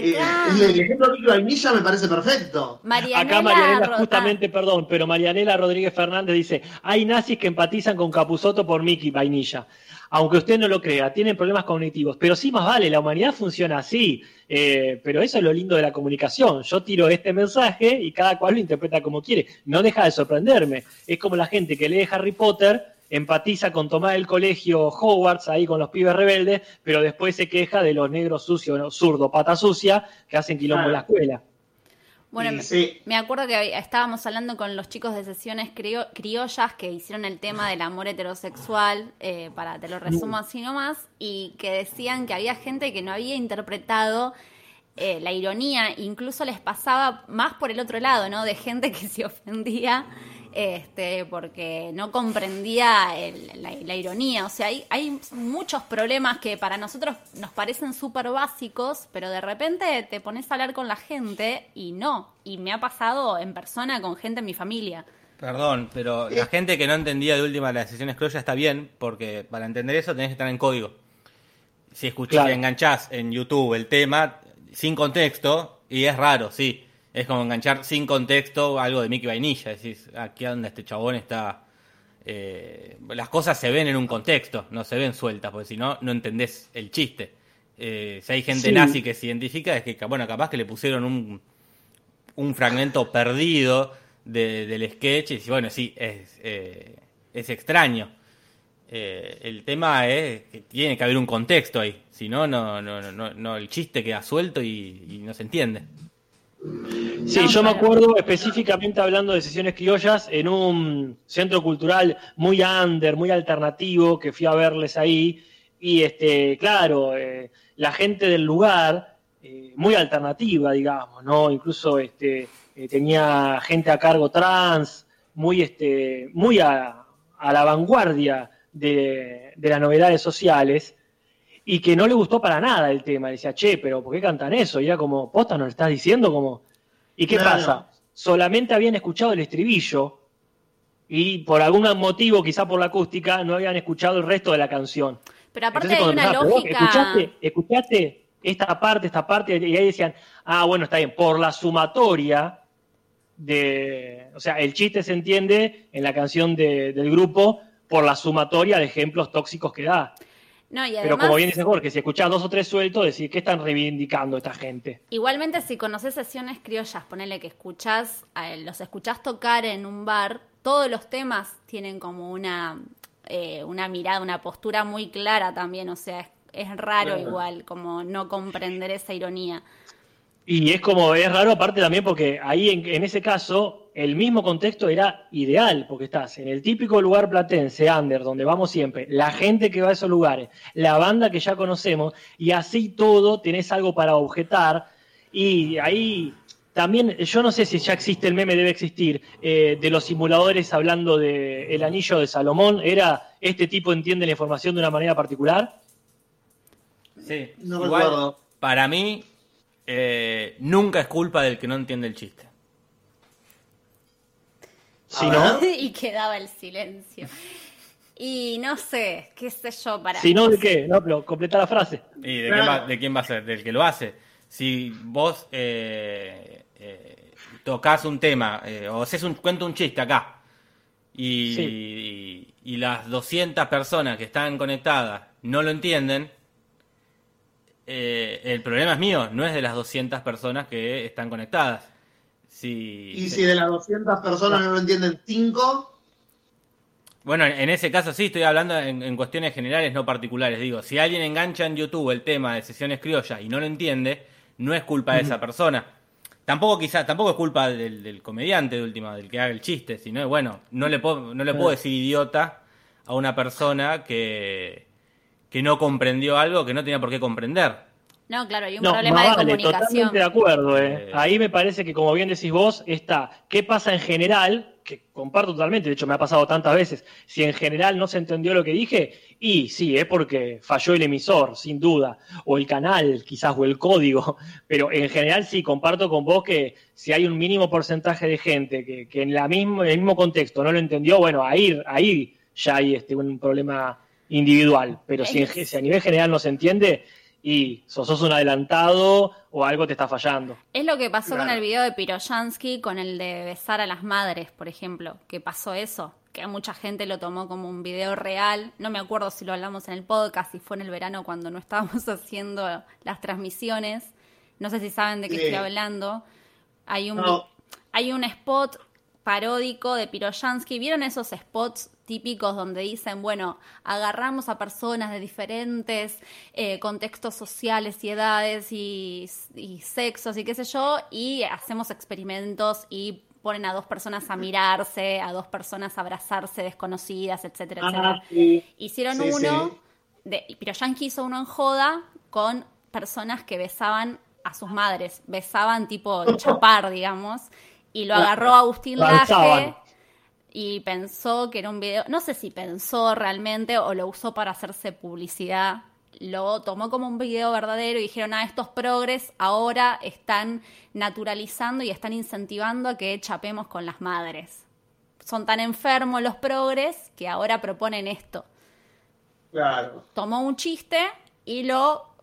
Eh, el ejemplo de vainilla me parece perfecto. Acá Marianela, justamente, perdón, pero Marianela Rodríguez Fernández dice: hay nazis que empatizan con Capuzoto por Mickey Vainilla. Aunque usted no lo crea, tienen problemas cognitivos. Pero sí, más vale, la humanidad funciona así. Eh, pero eso es lo lindo de la comunicación. Yo tiro este mensaje y cada cual lo interpreta como quiere. No deja de sorprenderme. Es como la gente que lee Harry Potter empatiza con tomar el colegio Hogwarts ahí con los pibes rebeldes, pero después se queja de los negros sucios, zurdo, pata sucia, que hacen quilombo en la escuela. Bueno, me acuerdo que estábamos hablando con los chicos de sesiones criollas que hicieron el tema del amor heterosexual, eh, para te lo resumo así nomás, y que decían que había gente que no había interpretado eh, la ironía, incluso les pasaba más por el otro lado, ¿no? De gente que se ofendía este, porque no comprendía la, ironía. O sea, hay, hay, muchos problemas que para nosotros nos parecen súper básicos, pero de repente te pones a hablar con la gente y no. Y me ha pasado en persona con gente en mi familia. Perdón, pero la gente que no entendía de última las sesiones ya está bien, porque para entender eso tenés que estar en código. Si escuchás, enganchás en YouTube el tema sin contexto, y es raro, sí es como enganchar sin contexto algo de Mickey Vainilla. Decís, aquí donde este chabón está. Eh, las cosas se ven en un contexto, no se ven sueltas, porque si no, no entendés el chiste. Eh, si hay gente nazi que se identifica, es que, bueno, capaz que le pusieron un, un fragmento perdido del sketch y bueno, sí, es, eh, es extraño. el tema es que tiene que haber un contexto ahí, si no, no, no, no, el chiste queda suelto y no se entiende. Sí, yo me acuerdo específicamente hablando de sesiones criollas en un centro cultural muy under, muy alternativo, que fui a verles ahí. Y este, claro, eh, la gente del lugar, eh, muy alternativa, digamos, ¿no? Incluso este, eh, tenía gente a cargo trans, muy, este, muy a, la vanguardia de, de las novedades sociales. Y que no le gustó para nada el tema. Le decía, che, pero ¿por qué cantan eso? Y era como, posta, ¿no le estás diciendo? como ¿Y qué pasa? Solamente habían escuchado el estribillo y por algún motivo, quizá por la acústica, no habían escuchado el resto de la canción. Pero aparte hay una lógica... ¿escuchaste, ¿Escuchaste esta parte, esta parte? Y ahí decían, ah, bueno, está bien, por la sumatoria de... O sea, el chiste se entiende en la canción del grupo por la sumatoria de ejemplos tóxicos que da. Pero como bien dice Jorge, si escuchás dos o tres sueltos, decir, ¿qué están reivindicando esta gente? Igualmente, si conoces sesiones criollas, ponele que escuchás, los escuchás tocar en un bar, todos los temas tienen como una, eh, una mirada, una postura muy clara también, o sea, es, raro igual, como no comprender esa ironía. Y es como, es raro aparte también porque ahí en, ese caso el mismo contexto era ideal, porque estás en el típico lugar platense, under, donde vamos siempre, la gente que va a esos lugares, la banda que ya conocemos, y así todo tenés algo para objetar, y ahí también, yo no sé si ya existe el meme, debe existir, eh, de los simuladores hablando de el anillo de Salomón, ¿era este tipo entiende la información de una manera particular? Sí, no igual, para mí eh, nunca es culpa del que no entiende el chiste. No. y quedaba el silencio. Y no sé, qué sé yo para. Si no, ¿de qué? No, pero completa la frase. ¿Y de, quién va, a ser? Del que lo hace. Si vos eh, eh, tocas un tema o haces un cuento un chiste acá y, y las 200 personas que están conectadas no lo entienden, eh, el problema es mío, no es de las 200 personas que están conectadas. Y si de las 200 personas no lo entienden 5. Bueno, en ese caso sí, estoy hablando en, cuestiones generales, no particulares. Digo, si alguien engancha en YouTube el tema de sesiones criollas y no lo entiende, no es culpa de esa persona. Tampoco quizás, tampoco es culpa del, comediante de última, del que haga el chiste, sino bueno, no le puedo, no le puedo decir idiota a una persona que, que no comprendió algo que no tenía por qué comprender. No, claro, hay un problema de comunicación. Totalmente de acuerdo, ¿eh? Ahí me parece que, como bien decís vos, está qué pasa en general, que comparto totalmente, de hecho me ha pasado tantas veces, si en general no se entendió lo que dije, y sí, es porque falló el emisor, sin duda, o el canal, quizás, o el código, pero en general sí, comparto con vos que si hay un mínimo porcentaje de gente que, que en, la mismo, en el mismo contexto no lo entendió, bueno, ahí, ahí ya hay este, un problema individual, pero si, a nivel general no se entiende y sos, un adelantado o algo te está fallando. Es lo que pasó con el video de Piroyansky, con el de besar a las madres, por ejemplo, que pasó eso, que mucha gente lo tomó como un video real, no me acuerdo si lo hablamos en el podcast, si fue en el verano cuando no estábamos haciendo las transmisiones, no sé si saben de qué estoy hablando, hay un, hay un spot paródico de Piroyansky, ¿vieron esos spots típicos donde dicen, bueno, agarramos a personas de diferentes eh, contextos sociales y edades y, sexos y qué sé yo, y hacemos experimentos y ponen a dos personas a mirarse, a dos personas a abrazarse desconocidas, etcétera, ah, etcétera. Hicieron uno, de, Piroyansky hizo uno en joda con personas que besaban a sus madres, besaban tipo chapar, digamos, y lo agarró Agustín Laje y pensó que era un video, no sé si pensó realmente o lo usó para hacerse publicidad, lo tomó como un video verdadero y dijeron, ah, estos progres ahora están naturalizando y están incentivando a que chapemos con las madres. Son tan enfermos los progres que ahora proponen esto. Claro. Tomó un chiste y lo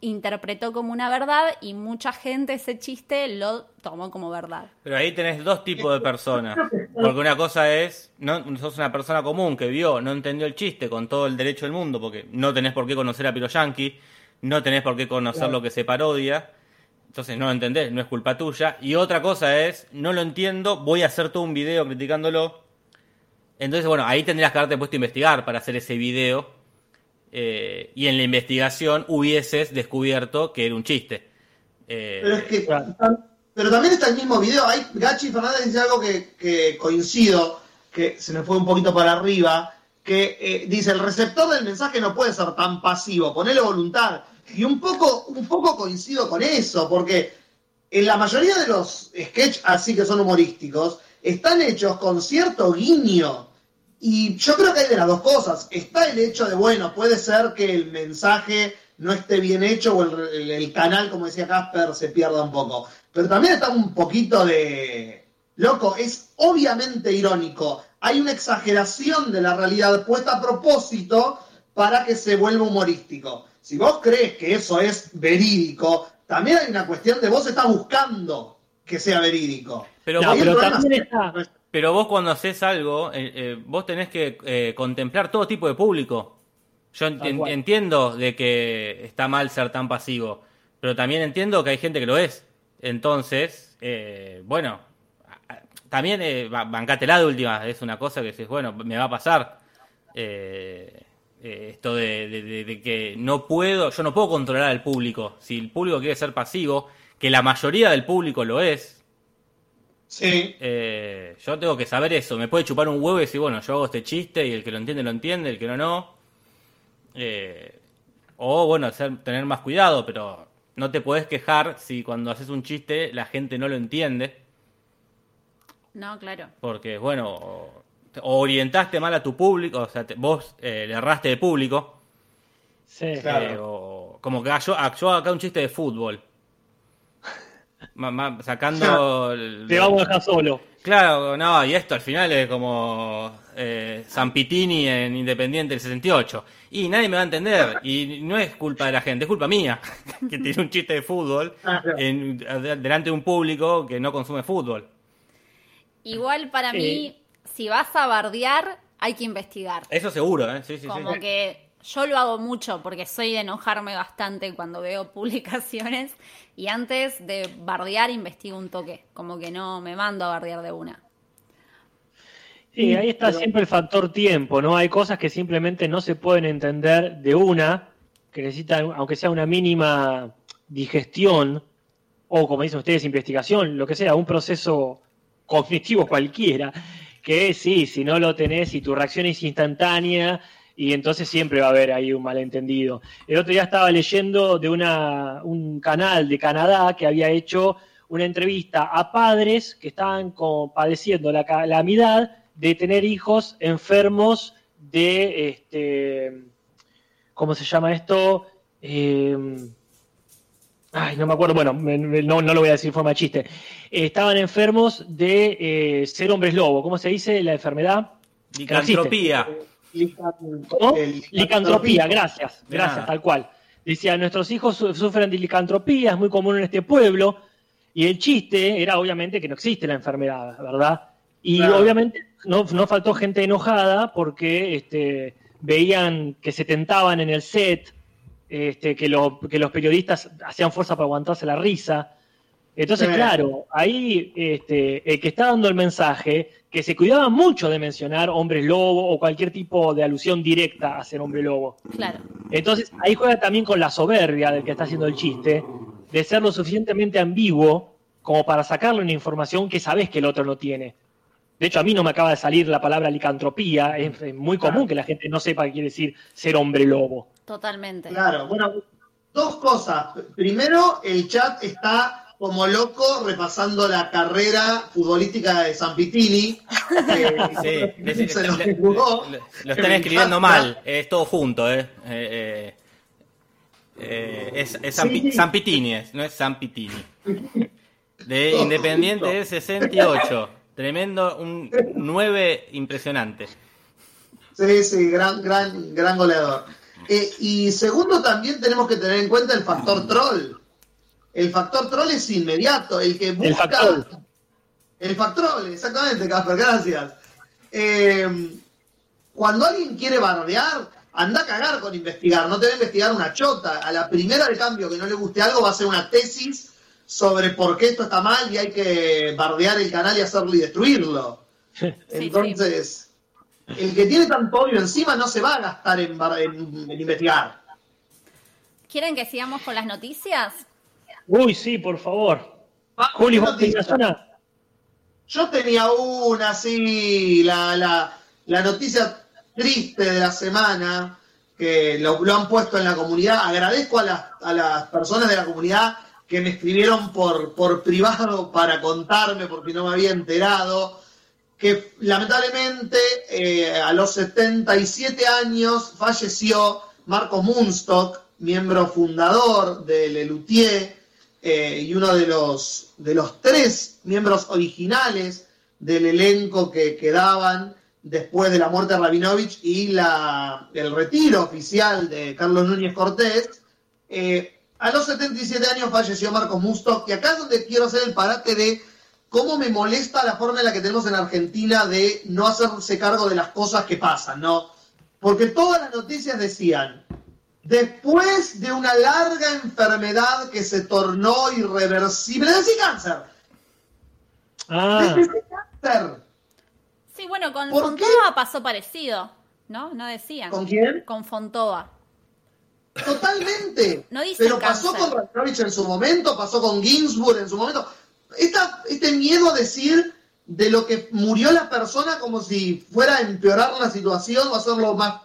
interpretó como una verdad y mucha gente ese chiste lo tomó como verdad. Pero ahí tenés dos tipos de personas. Porque una cosa es, no sos una persona común que vio, no entendió el chiste con todo el derecho del mundo, porque no tenés por qué conocer a Piro Yankee, no tenés por qué conocer lo que se parodia. Entonces no lo entendés, no es culpa tuya. Y otra cosa es, no lo entiendo, voy a hacer todo un video criticándolo. Entonces, bueno, ahí tendrías que haberte puesto a investigar para hacer ese video eh, y en la investigación hubieses descubierto que era un chiste. Eh, pero, es que, pero también está el mismo video. Hay, Gachi Fernández dice algo que, coincido, que se me fue un poquito para arriba, que eh, dice, el receptor del mensaje no puede ser tan pasivo, ponele voluntad. Y un poco, un poco coincido con eso, porque en la mayoría de los sketches así que son humorísticos, están hechos con cierto guiño Y yo creo que hay de las dos cosas. Está el hecho de, bueno, puede ser que el mensaje no esté bien hecho o el, el canal, como decía Casper, se pierda un poco. Pero también está un poquito de... Loco, es obviamente irónico. Hay una exageración de la realidad puesta a propósito para que se vuelva humorístico. Si vos crees que eso es verídico, también hay una cuestión de vos estás buscando que sea verídico. Pero, No, pero también es- está- Pero vos cuando haces algo, eh, eh, vos tenés que eh, contemplar todo tipo de público. Yo entiendo de que está mal ser tan pasivo, pero también entiendo que hay gente que lo es. Entonces, eh, bueno, también eh, ba- bancátela de última, es una cosa que dices, bueno, me va a pasar. Esto de, de- de- de que no puedo, yo no puedo controlar al público. Si el público quiere ser pasivo, que la mayoría del público lo es, Sí. eh, yo tengo que saber eso. Me puede chupar un huevo y decir, bueno, yo hago este chiste y el que lo entiende, lo entiende, el que no, no. Eh, o, bueno, hacer- tener más cuidado, pero no te podés quejar si cuando haces un chiste la gente no lo entiende. No, claro. Porque, bueno, o, o orientaste mal a tu público, o sea, te- vos eh, le erraste de público. Sí. Claro. eh, o como que yo, yo hago acá un chiste de fútbol. Sacando. el- Te vamos a dejar solo. Claro, no, y esto al final es como eh, Zampitini en Independiente del 68. Y nadie me va a entender. Y no es culpa de la gente, es culpa mía. Que tiene un chiste de fútbol en- de- delante de un público que no consume fútbol. Igual para Sí. mí, si vas a bardear, hay que investigar. Eso seguro, ¿eh? Sí, sí, sí. Como que yo lo hago mucho porque soy de enojarme bastante cuando veo publicaciones y antes de bardear investigo un toque, como que no me mando a bardear de una. Sí, ahí está Pero- siempre el factor tiempo, ¿no? Hay cosas que simplemente no se pueden entender de una, que necesitan, aunque sea una mínima digestión, o como dicen ustedes, investigación, lo que sea, un proceso cognitivo cualquiera, que sí, si no lo tenés y tu reacción es instantánea, y entonces siempre va a haber ahí un malentendido. El otro día estaba leyendo de una, un canal de Canadá que había hecho una entrevista a padres que estaban como padeciendo la calamidad de tener hijos enfermos de, este, ¿cómo se llama esto? Eh, ay, no me acuerdo, bueno, no, no lo voy a decir en forma de chiste. Eh, estaban enfermos de eh, ser hombres lobo. ¿Cómo se dice la enfermedad? Licantropía. Licantropía, gracias, gracias, nada. tal cual. Decía, nuestros hijos su- sufren de licantropía, es muy común en este pueblo, y el chiste era obviamente que no existe la enfermedad, ¿verdad? Y Claro. obviamente no, no faltó gente enojada porque este, veían que se tentaban en el set, este, que, lo- que los periodistas hacían fuerza para aguantarse la risa. Entonces, Sí. claro, ahí este, el que está dando el mensaje, que se cuidaba mucho de mencionar hombres lobo o cualquier tipo de alusión directa a ser hombre lobo. Claro. Entonces, ahí juega también con la soberbia del que está haciendo el chiste, de ser lo suficientemente ambiguo como para sacarle una información que sabes que el otro no tiene. De hecho, a mí no me acaba de salir la palabra licantropía, es, es muy común que la gente no sepa qué quiere decir ser hombre lobo. Totalmente. Claro, bueno, dos cosas. Primero, el chat está como loco repasando la carrera futbolística de Zampitini. que Sí, le- se lo le- jugó. le- lo están escribiendo encanta. mal, es todo junto, ¿eh? Eh, eh, eh, es es Zampi- Sí. Zampitini, es, no es Zampitini. De Todo Independiente junto. del 68. Tremendo, un 9 impresionante. Sí, sí, gran, gran, gran goleador. Eh, y segundo, también tenemos que tener en cuenta el factor troll. El factor troll es inmediato, el que busca... El factor. El factor, exactamente, Casper, gracias. Eh, cuando alguien quiere bardear, anda a cagar con investigar, no te va a investigar una chota. A la primera de cambio que no le guste algo va a hacer una tesis sobre por qué esto está mal y hay que bardear el canal y hacerlo y destruirlo. Entonces, el que tiene tanto odio encima no se va a gastar en, bar- en- en investigar. ¿Quieren que sigamos con las noticias? Uy, sí, por favor. Va, Juli, ¿qué ¿vos noticia? tenías una? Yo tenía una, sí, la, la, la noticia triste de la semana, que lo, lo han puesto en la comunidad. Agradezco a las, a las personas de la comunidad que me escribieron por, por privado para contarme, porque no me había enterado, que lamentablemente eh, a los 77 años falleció Marco Munstock, miembro fundador de Lelutier eh, y uno de los, de los tres miembros originales del elenco que quedaban después de la muerte de Rabinovich y la, el retiro oficial de Carlos Núñez Cortés. Eh, a los 77 años falleció Marco Munstock, y acá es donde quiero hacer el parate de cómo me molesta la forma en la que tenemos en Argentina de no hacerse cargo de las cosas que pasan, ¿no? Porque todas las noticias decían, después de una larga enfermedad que se tornó irreversible, decía cáncer. Ah. cáncer. Sí, bueno, con ¿Por Fontova pasó parecido, ¿no? No decían. ¿Con quién? Con Fontova. Totalmente. No dicen Pero pasó cáncer. con Rabinovich en su momento, pasó con Ginsburg en su momento. Esta, este miedo a decir de lo que murió la persona como si fuera a empeorar la situación o hacerlo más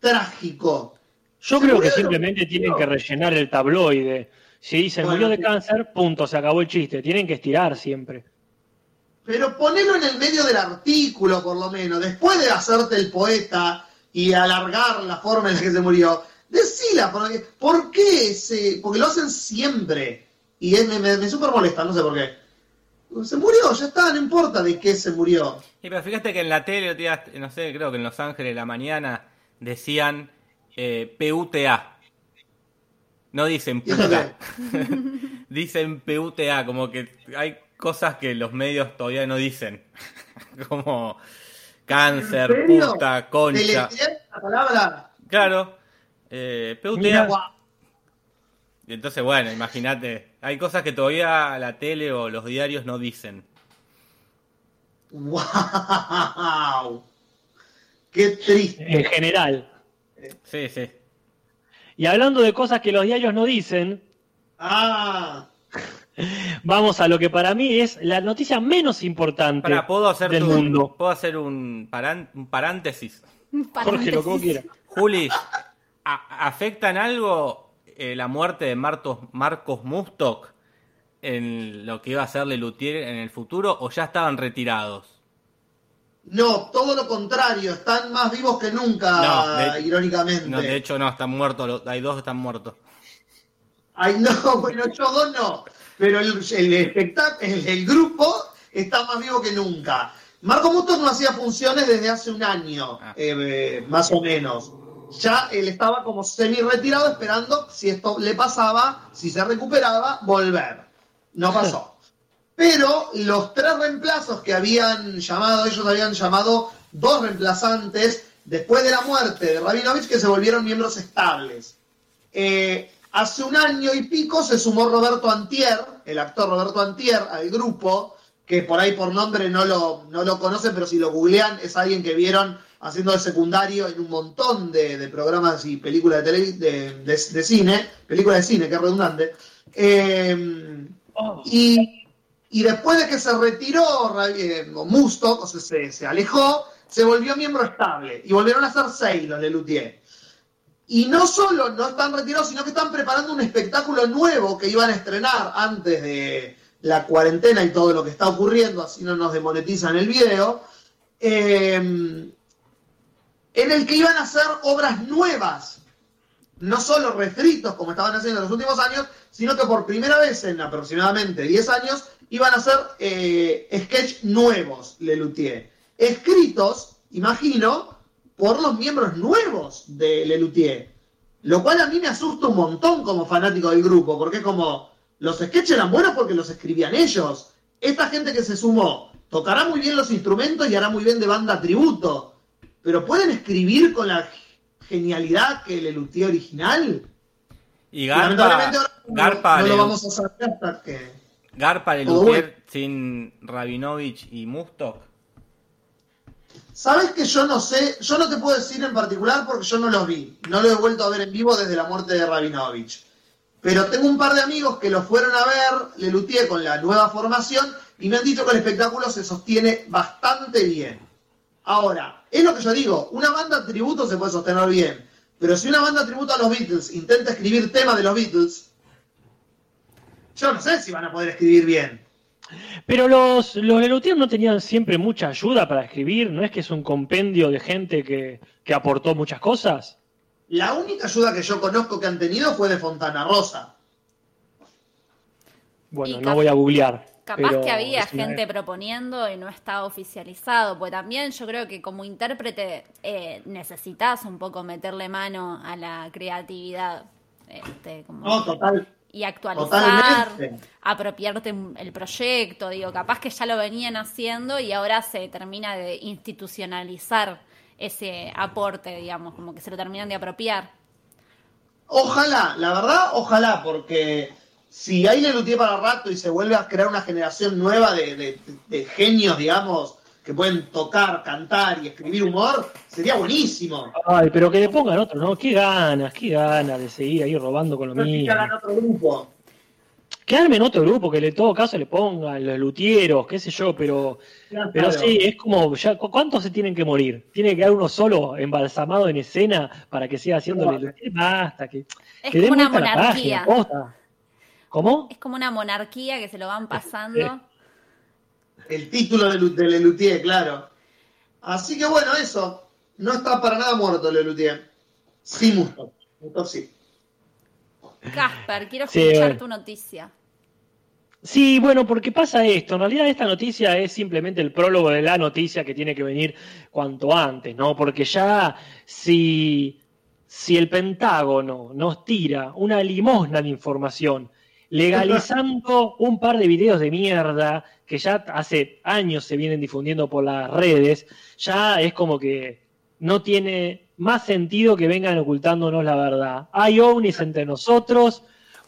trágico. Yo creo que simplemente tienen que rellenar el tabloide. Si se Bueno, murió de cáncer, punto, se acabó el chiste. Tienen que estirar siempre. Pero ponelo en el medio del artículo, por lo menos. Después de hacerte el poeta y alargar la forma en la que se murió, decila. Porque, ¿Por qué? Se, porque lo hacen siempre. Y es- me, me, me súper molesta, no sé por qué. Se murió, ya está, no importa de qué se murió. Y pero fíjate que en la tele, no sé, creo que en Los Ángeles la mañana decían eh, PUTA. No dicen ¿Y eso puta. dicen PUTA, como que hay cosas que los medios todavía no dicen. como cáncer, puta, concha. La palabra. Claro. Eh, PUTA. Mira. Entonces, bueno, imagínate. Hay cosas que todavía la tele o los diarios no dicen. ¡Wow! ¡Qué triste! En general. Sí, sí. Y hablando de cosas que los diarios no dicen, ¡Ah! vamos a lo que para mí es la noticia menos importante Para, ¿puedo hacer del tu- mundo. ¿Puedo hacer un, un paréntesis? Jorge, lo como quiera. Juli, ¿a- ¿afecta en algo eh, la muerte de Martos, Marcos Mustok en lo que iba a ser Lelutier en el futuro o ya estaban retirados? No, todo lo contrario, están más vivos que nunca, No, de- irónicamente. No, de hecho no, están muertos, hay dos que están muertos. Ay, no, bueno, yo dos no. Pero el, el, el, el grupo está más vivo que nunca. Marco Mustos no hacía funciones desde hace un año, Ah. eh, eh, más o menos. Ya él estaba como semi-retirado esperando si esto le pasaba, si se recuperaba, volver. No pasó. Pero los tres reemplazos que habían llamado, ellos habían llamado dos reemplazantes después de la muerte de Rabinovich que se volvieron miembros estables. Eh, hace un año y pico se sumó Roberto Antier, el actor Roberto Antier, al grupo, que por ahí por nombre no lo, no lo conocen, pero si lo googlean es alguien que vieron haciendo de secundario en un montón de, de programas y películas de, de, de- de cine, películas de cine, que redundante. Eh, Oh, y, y después de que se retiró eh, Mustok, o sea, se, alejó, se volvió miembro estable. Y volvieron a ser seis los de Luthier. Y no solo no están retirados, sino que están preparando un espectáculo nuevo que iban a estrenar antes de la cuarentena y todo lo que está ocurriendo, así no nos demonetizan el video. eh, en el que iban a hacer obras nuevas no solo refritos como estaban haciendo en los últimos años, sino que por primera vez en aproximadamente 10 años iban a hacer eh, sketch nuevos, Lelutier. Escritos, imagino, por los miembros nuevos de Lelutier. Lo cual a mí me asusta un montón como fanático del grupo, porque es como, los sketches eran buenos porque los escribían ellos. Esta gente que se sumó tocará muy bien los instrumentos y hará muy bien de banda tributo, pero pueden escribir con la genialidad que el Lelutier original. Y Garpa, ahora no- Garpa, no, lo vamos a saber hasta que. Garpa Lelutier sin Rabinovich y Mustok. Sabes que yo no sé, yo no te puedo decir en particular porque yo no los vi, no lo he vuelto a ver en vivo desde la muerte de Rabinovich. Pero tengo un par de amigos que lo fueron a ver, Lelutier con la nueva formación, y me han dicho que el espectáculo se sostiene bastante bien. Ahora, es lo que yo digo, una banda tributo se puede sostener bien, pero si una banda tributo a los Beatles intenta escribir temas de los Beatles, yo no sé si van a poder escribir bien. Pero los, los Lelutier no tenían siempre mucha ayuda para escribir, ¿no es que es un compendio de gente que, que aportó muchas cosas? La única ayuda que yo conozco que han tenido fue de Fontana Rosa. Bueno, no voy a googlear. Capaz pero que había una- gente proponiendo y no estaba oficializado, pues también yo creo que como intérprete eh, necesitas un poco meterle mano a la creatividad este, como- No, total. y actualizar, Totalmente. apropiarte el proyecto, digo, capaz que ya lo venían haciendo y ahora se termina de institucionalizar ese aporte, digamos, como que se lo terminan de apropiar. Ojalá, la verdad, ojalá, porque si hay Lelutier para rato y se vuelve a crear una generación nueva de, de- de genios, digamos, que pueden tocar, cantar y escribir humor, sería buenísimo. Ay, pero que le pongan otro, ¿no? Qué ganas, qué ganas de seguir ahí robando con lo si mismo. hagan otro grupo. Que armen otro grupo, que en todo caso le pongan los lutieros, qué sé yo, pero, pero Claro. sí, es como, ya, ¿cu- ¿cuántos se tienen que morir? ¿Tiene que quedar uno solo embalsamado en escena para que siga haciéndole? Basta, que, Es que como una la monarquía. página, posta. ¿Cómo? Es como una monarquía que se lo van pasando. El título de, de Lelutier, claro. Así que bueno, eso. No está para nada muerto Lelutier. Sí, Musto. Musto sí. Casper, quiero Sí, escuchar bueno. tu noticia. Sí, bueno, porque pasa esto. En realidad esta noticia es simplemente el prólogo de la noticia que tiene que venir cuanto antes, ¿no? Porque ya si, si el Pentágono nos tira una limosna de información legalizando un par de videos de mierda que ya hace años se vienen difundiendo por las redes, ya es como que no tiene más sentido que vengan ocultándonos la verdad. Hay ovnis entre nosotros,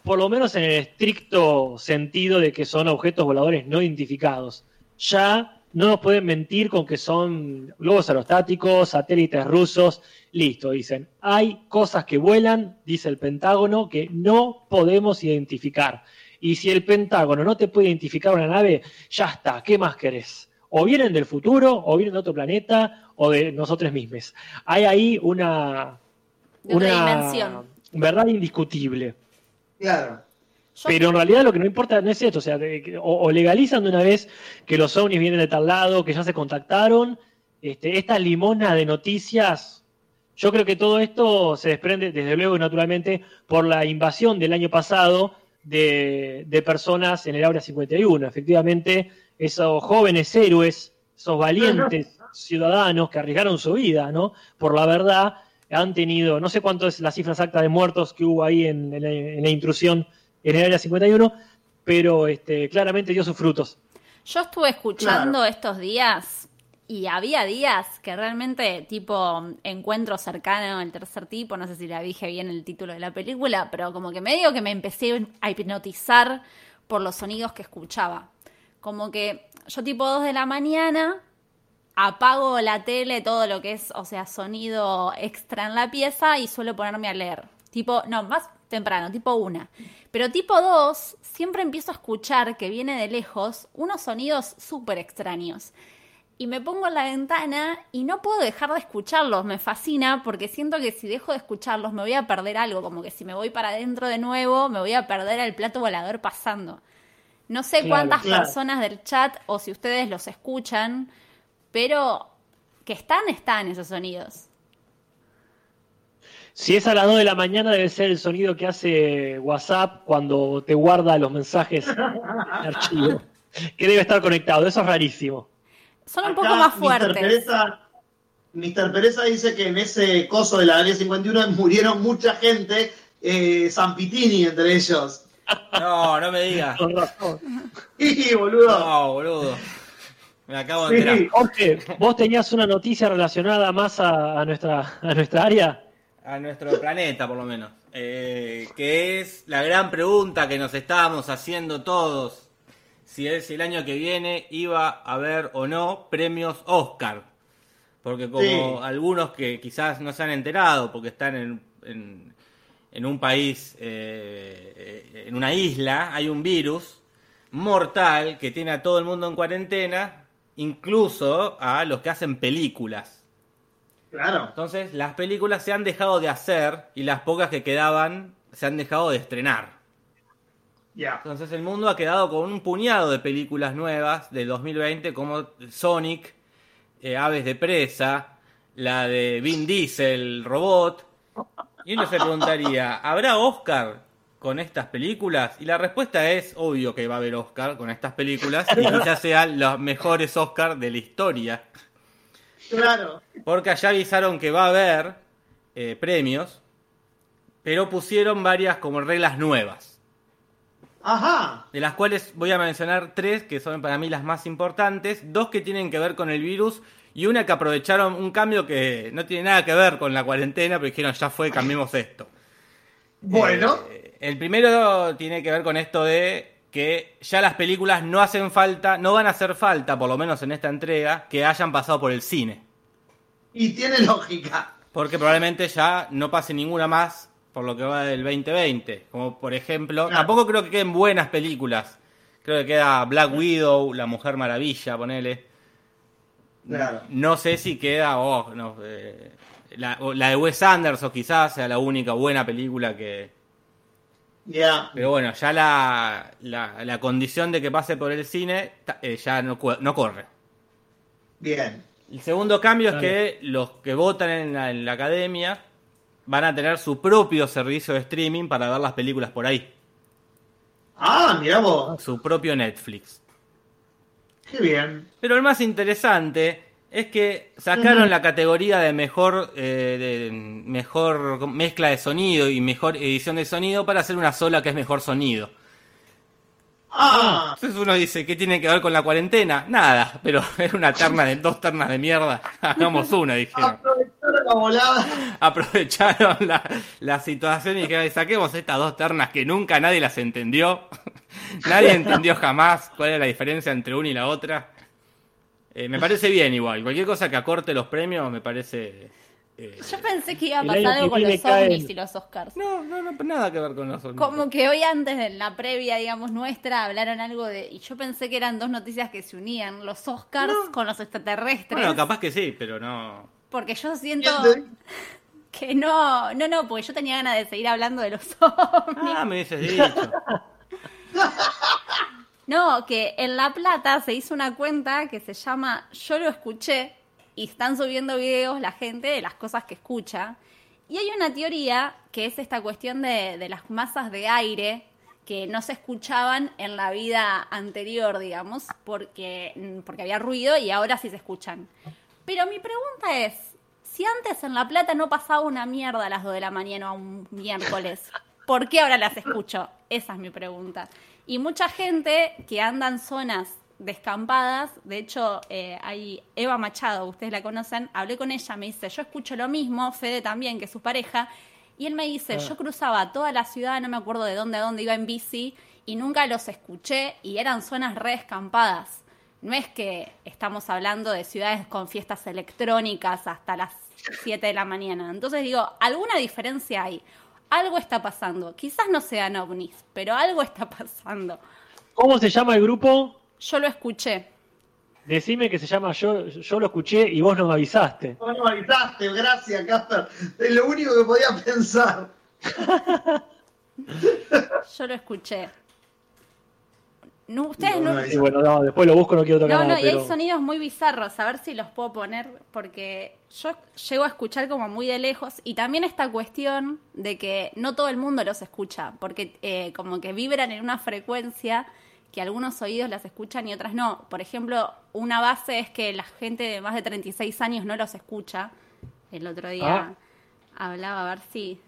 por lo menos en el estricto sentido de que son objetos voladores no identificados. Ya no nos pueden mentir con que son globos aerostáticos, satélites rusos. Listo, dicen. Hay cosas que vuelan, dice el Pentágono, que no podemos identificar. Y si el Pentágono no te puede identificar una nave, ya está. ¿Qué más querés? O vienen del futuro, o vienen de otro planeta, o de nosotros mismos. Hay ahí una, De una dimensión. verdad indiscutible. Claro. Pero en realidad lo que no importa no es esto, o sea, de o, o legalizan de una vez que los ovnis vienen de tal lado, que ya se contactaron, este, esta limona de noticias, yo creo que todo esto se desprende, desde luego y naturalmente, por la invasión del año pasado de, de personas en el Área 51. Efectivamente, esos jóvenes héroes, esos valientes ciudadanos que arriesgaron su vida, ¿no? Por la verdad, han tenido, no sé cuánto es la cifra exacta de muertos que hubo ahí en, en la, en la intrusión en el área 51, pero este, claramente dio sus frutos. Yo estuve escuchando estos días y había días que realmente, tipo, encuentro cercano al tercer tipo, no sé si la dije bien el título de la película, pero como que medio que me empecé a hipnotizar por los sonidos que escuchaba. Como que yo tipo 2 de la mañana apago la tele, todo lo que es, o sea, sonido extra en la pieza y suelo ponerme a leer. Tipo, no, más temprano, tipo una. Pero tipo dos, siempre empiezo a escuchar que viene de lejos unos sonidos súper extraños. Y me pongo en la ventana y no puedo dejar de escucharlos. Me fascina porque siento que si dejo de escucharlos me voy a perder algo. Como que si me voy para adentro de nuevo, me voy a perder el plato volador pasando. No sé Claro, cuántas claro. personas del chat o si ustedes los escuchan, pero que están, están esos sonidos. Si es a las 2 de la mañana, debe ser el sonido que hace WhatsApp cuando te guarda los mensajes en archivo. Que debe estar conectado, eso es rarísimo. Son un Acá, poco más Mr. fuertes. Pereza, Mr. Pereza dice que en ese coso de la área 51 murieron mucha gente, eh, Zampitini entre ellos. No, no me digas. Con razón. Y boludo. No, boludo. Me acabo de Sí. enterar. Jorge, ¿vos tenías una noticia relacionada más a, a nuestra, a nuestra área? A nuestro planeta, por lo menos. Eh, que es la gran pregunta que nos estábamos haciendo todos. Si es el año que viene iba a haber o no premios Oscar. Porque como Sí. algunos que quizás no se han enterado porque están en, en, en un país, eh, eh, en una isla, hay un virus mortal que tiene a todo el mundo en cuarentena, incluso a los que hacen películas. Claro. Entonces, las películas se han dejado de hacer y las pocas que quedaban se han dejado de estrenar. Ya. Entonces el mundo ha quedado con un puñado de películas nuevas de 2020 como Sonic, eh, Aves de Presa, la de Vin Diesel, Robot. Y uno se preguntaría, ¿habrá Oscar con estas películas? Y la respuesta es obvio que va a haber Oscar con estas películas y quizás sean los mejores Oscar de la historia. Claro. Porque allá avisaron que va a haber eh, premios, pero pusieron varias como reglas nuevas. Ajá. de las cuales voy a mencionar tres que son para mí las más importantes, dos que tienen que ver con el virus y una que aprovecharon un cambio que no tiene nada que ver con la cuarentena, pero dijeron ya fue, cambiemos esto. Bueno. Eh, el primero tiene que ver con esto de que ya las películas no hacen falta, no van a hacer falta, por lo menos en esta entrega, que hayan pasado por el cine. Y tiene lógica. Porque probablemente ya no pase ninguna más por lo que va del 2020. Como por ejemplo, Claro. tampoco creo que queden buenas películas. Creo que queda Black Widow, La Mujer Maravilla, ponele. Claro. No sé si queda, oh, no, eh, la, la de Wes Anderson quizás sea la única buena película que... Ya. Pero bueno, ya la, la, la condición de que pase por el cine eh, ya no, cu- no corre. Bien. El segundo cambio Dale. es que los que votan en la, en la academia van a tener su propio servicio de streaming para ver las películas por ahí. Ah, mira vos. Su propio Netflix. Qué bien. Pero el más interesante es que sacaron la categoría de mejor, eh, de mejor mezcla de sonido y mejor edición de sonido para hacer una sola que es mejor sonido. Ah, Entonces uno dice, ¿qué tiene que ver con la cuarentena? Nada, pero era una terna de dos ternas de mierda. Hagamos una, dijeron. aprovecharon la volada. aprovecharon la, la situación y dijeron, saquemos estas dos ternas que nunca nadie las entendió. nadie entendió jamás cuál era la diferencia entre una y la otra. Eh, me parece bien igual. Cualquier cosa que acorte los premios me parece... eh, Yo pensé que iba a pasar algo con los caen- ovnis y los Oscars. no, no, no, nada que ver con los Como que hoy antes de la previa, digamos, nuestra, hablaron algo de... Y yo pensé que eran dos noticias que se unían, los Oscars con los extraterrestres. Bueno, capaz que sí, pero no... Porque yo siento que no, no, no, porque yo tenía ganas de seguir hablando de los ovnis. Ah, me dices dicho. No, que en La Plata se hizo una cuenta que se llama Yo lo escuché y están subiendo videos la gente de las cosas que escucha. Y hay una teoría que es esta cuestión de, de las masas de aire que no se escuchaban en la vida anterior, digamos, porque, porque había ruido y ahora sí se escuchan. Pero mi pregunta es, si antes en La Plata no pasaba una mierda a las 2 de la mañana o un miércoles, ¿por qué ahora las escucho? Esa es mi pregunta. Y mucha gente que anda en zonas descampadas, de hecho, eh, hay Eva Machado, ustedes la conocen, hablé con ella, me dice, yo escucho lo mismo, Fede también, que su pareja, y él me dice, yo cruzaba toda la ciudad, no me acuerdo de dónde a dónde iba en bici, y nunca los escuché, y eran zonas re descampadas. No es que estamos hablando de ciudades con fiestas electrónicas hasta las 7 de la mañana. Entonces digo, alguna diferencia hay. Algo está pasando. Quizás no sean ovnis, pero algo está pasando. ¿Cómo se llama el grupo? Yo lo escuché. Decime que se llama Yo, yo lo escuché y vos no me avisaste. No me avisaste, gracias, Casper. Es lo único que podía pensar. Yo lo escuché. No, ustedes No, no. no, Y bueno, no, después lo busco, no quiero tocar No, no, nada, y hay sonidos muy bizarros, a ver si los puedo poner, porque yo llego a escuchar como muy de lejos, y también esta cuestión de que no todo el mundo los escucha, porque eh, como que vibran en una frecuencia que algunos oídos las escuchan y otras no. Por ejemplo, una base es que la gente de más de 36 años no los escucha. El otro día hablaba, a ver si...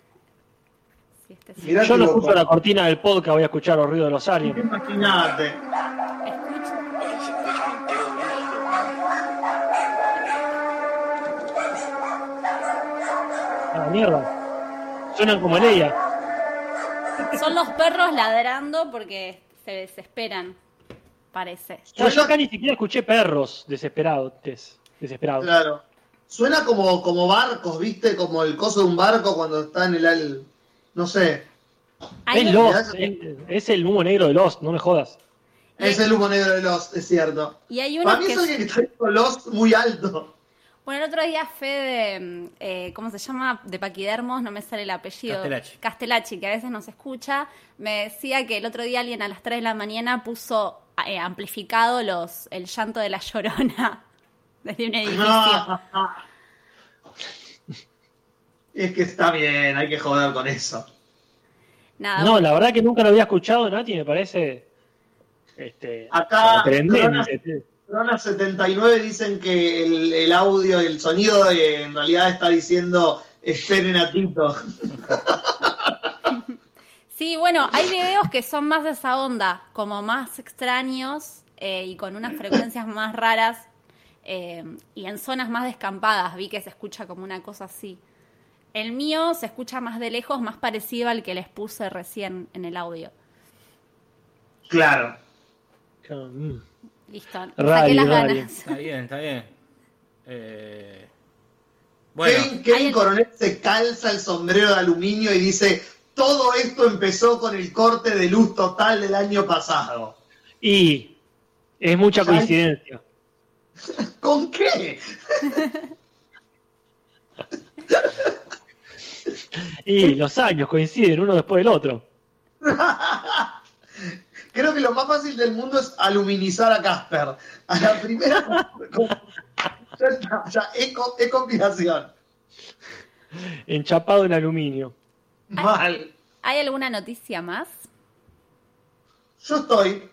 este Mirá Yo no loco. escucho la cortina del podcast, voy a escuchar los ruidos de los aliens. Imagínate. Escucha. Ah, mierda. Suenan como Leia. Son los perros ladrando porque se desesperan, parece. Yo acá ni siquiera escuché perros desesperados. Desesperados. Claro. Suena como, como barcos, ¿viste? Como el coso de un barco cuando está en el... al- No sé. Es Lost, es, es el humo negro de Lost, no me jodas. Es el humo negro de Lost, es cierto. Y hay Para mí que... es alguien que está viendo Lost muy alto. Bueno, el otro día Fede, eh, ¿cómo se llama? De Paquidermos, no me sale el apellido. Castellacci. Castellacci, que a veces nos escucha, me decía que el otro día alguien a las 3 de la mañana puso eh, amplificado los el llanto de la llorona desde un edificio. es que está bien, hay que joder con eso. Nada, No, la verdad que nunca lo había escuchado, Nati, me parece este, Acá, sorprendente. Corona 79 dicen que el, el audio, el sonido eh, en realidad está diciendo esperen a Tito. Sí, bueno, hay videos que son más de esa onda, como más extraños eh, y con unas frecuencias más raras eh, y en zonas más descampadas. Vi que se escucha como una cosa así. El mío se escucha más de lejos, más parecido al que les puse recién en el audio. Claro. Listo, Radio, saqué las ganas. Está bien, está bien. Eh, bueno, Kevin, Coronel se calza el sombrero de aluminio y dice, todo esto empezó con el corte de luz total del año pasado. Y es mucha coincidencia. ¿Con qué? Y los años coinciden uno después del otro. Creo que lo más fácil del mundo es aluminizar a Casper. A la primera... ya está, ya, es, es compilación. Enchapado en aluminio. Mal. ¿Hay alguna noticia más? Yo estoy...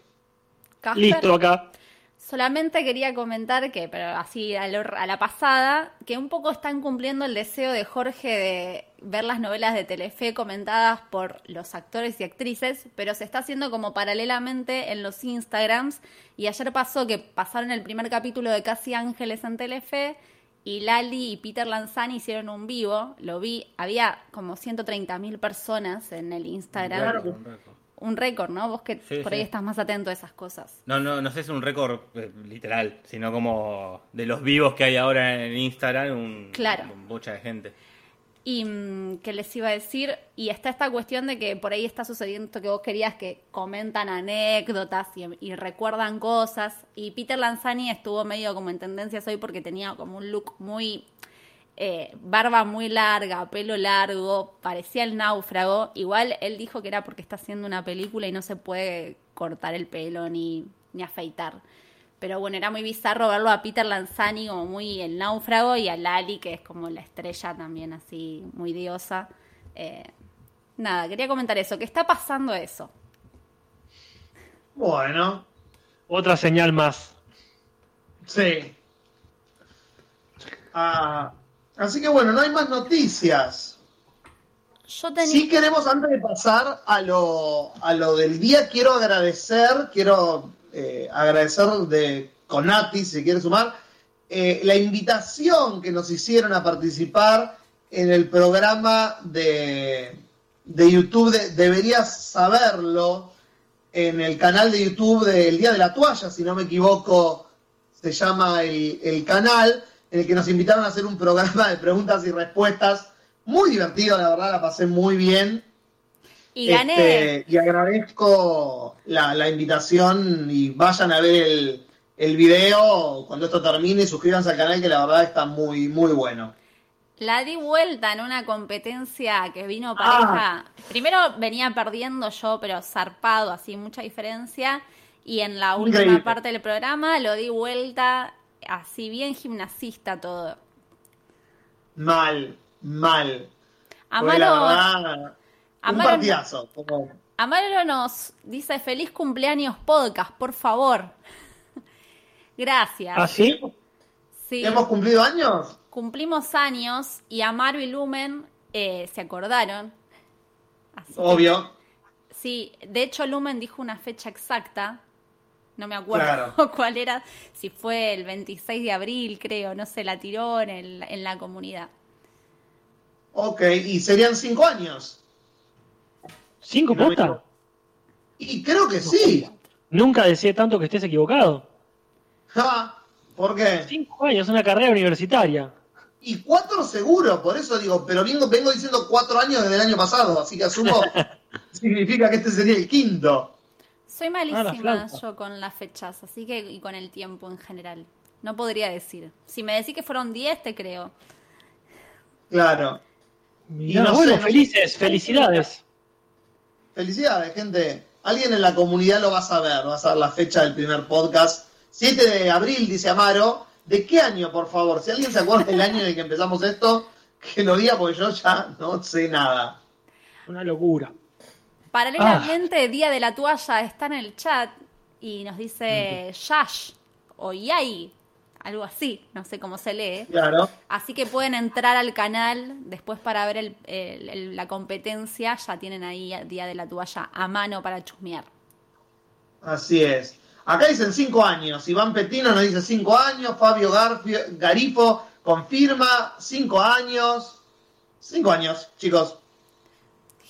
Casper? Listo acá. Solamente quería comentar que, pero así a, lo- a la pasada, que un poco están cumpliendo el deseo de Jorge de ver las novelas de Telefe comentadas por los actores y actrices, pero se está haciendo como paralelamente en los Instagrams. Y ayer pasó que pasaron el primer capítulo de Casi Ángeles en Telefe y Lali y Peter Lanzani hicieron un vivo. Lo vi, había como 130.000 personas en el Instagram. Claro. un récord. Un récord, ¿no? Vos que Sí, por ahí sí. estás más atento a esas cosas. No, no, no sé si es un récord eh, literal, sino como de los vivos que hay ahora en Instagram, un, Claro. mucha de gente. Y mm, que les iba a decir, y está esta cuestión de que por ahí está sucediendo esto que vos querías, que comentan anécdotas y, recuerdan cosas. Y Peter Lanzani estuvo medio como en tendencias hoy porque tenía como un look muy... eh, barba muy larga, pelo largo, parecía el náufrago. Igual él dijo que era porque está haciendo una película y no se puede cortar el pelo ni, ni afeitar. Pero bueno, era muy bizarro verlo a Peter Lanzani como muy el náufrago y a Lali, que es como la estrella también así, muy diosa. Eh, nada, quería comentar eso, que está pasando eso. Bueno, Otra señal más. sí. Ah, así que bueno, no hay más noticias. Yo tenía... Sí queremos, antes de pasar a lo, a lo del día, quiero agradecer, quiero eh, agradecer de Conati, si quiere sumar, eh, la invitación que nos hicieron a participar en el programa de, de YouTube, de- deberías saberlo, en el canal de YouTube del Día de la Toalla, si no me equivoco, se llama el, el canal, en el que nos invitaron a hacer un programa de preguntas y respuestas. Muy divertido, la verdad, la pasé muy bien. Y gané. Este, y agradezco la, la invitación y vayan a ver el, el video cuando esto termine y suscríbanse al canal que la verdad está muy, muy bueno. La di vuelta en una competencia que vino pareja. Primero venía perdiendo yo, pero zarpado, así, mucha diferencia. Y en la última Increíble. parte del programa lo di vuelta, así bien gimnasista todo. Mal, mal. Fue Amaro, un partidazo. como- Amaro nos dice feliz cumpleaños podcast, por favor. Gracias. ¿Ah, sí? Sí. ¿Hemos cumplido años? Cumplimos años y Amaro y Lumen eh, se acordaron. Así que- Obvio. Sí, de hecho Lumen dijo una fecha exacta. No me acuerdo Claro. cuál era, si fue el 26 de abril, creo, no sé, la tiró en, el- en la comunidad. Ok, y serían cinco años. ¿Cinco No. Y creo que sí. Nunca decía tanto que estés equivocado. Ja, ¿Por qué? Cinco años, una carrera universitaria. Y cuatro seguro, por eso digo, pero vengo, vengo diciendo cuatro años desde el año pasado, así que asumo significa que este sería el quinto. Soy Ah, malísima yo con las fechas, así que y con el tiempo en general. No podría decir. Si me decís que fueron 10, te creo. Claro. Mirá, no bueno, sé, no sé. felices, felicidades. Felicidades, gente. Alguien en la comunidad lo va a saber, va a saber la fecha del primer podcast. 7 de abril, dice Amaro. ¿De qué año, por favor? Si alguien se acuerda del año en el que empezamos esto, que lo diga porque yo ya no sé nada. Una locura. Paralelamente, Día de la Toalla está en el chat y nos dice Yash o Yay, algo así, no sé cómo se lee. Claro. Así que pueden entrar al canal después para ver el- el- el- la competencia. Ya tienen ahí Día de la Toalla a mano para chusmear. Así es. Acá dicen 5 años. Iván Petino nos dice 5 años. Fabio Garfio- Garifo confirma 5 años. 5 años, chicos.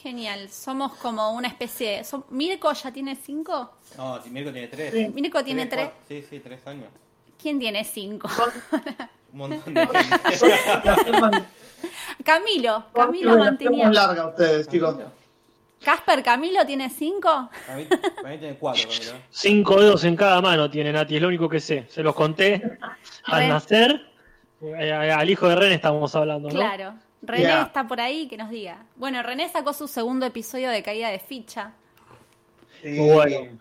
Genial, somos como una especie de... ¿Mirko ya tiene cinco? No, Mirko tiene tres. Sí. Mirko tiene tres. cuatro- Sí, sí, tres años. ¿Quién tiene cinco? Un montón de gente. Camilo, Camilo mantenía. larga ustedes, chicos. Casper, ¿Camilo tiene cinco? Para mí, para mí tiene cuatro, Camilo. Cinco dedos en cada mano tiene Nati, es lo único que sé. Se los conté al nacer. Eh, al hijo de Ren estamos hablando, ¿no? Claro. René está por ahí, que nos diga. Bueno, René sacó su segundo episodio de Caída de Ficha, Sí. Muy bueno.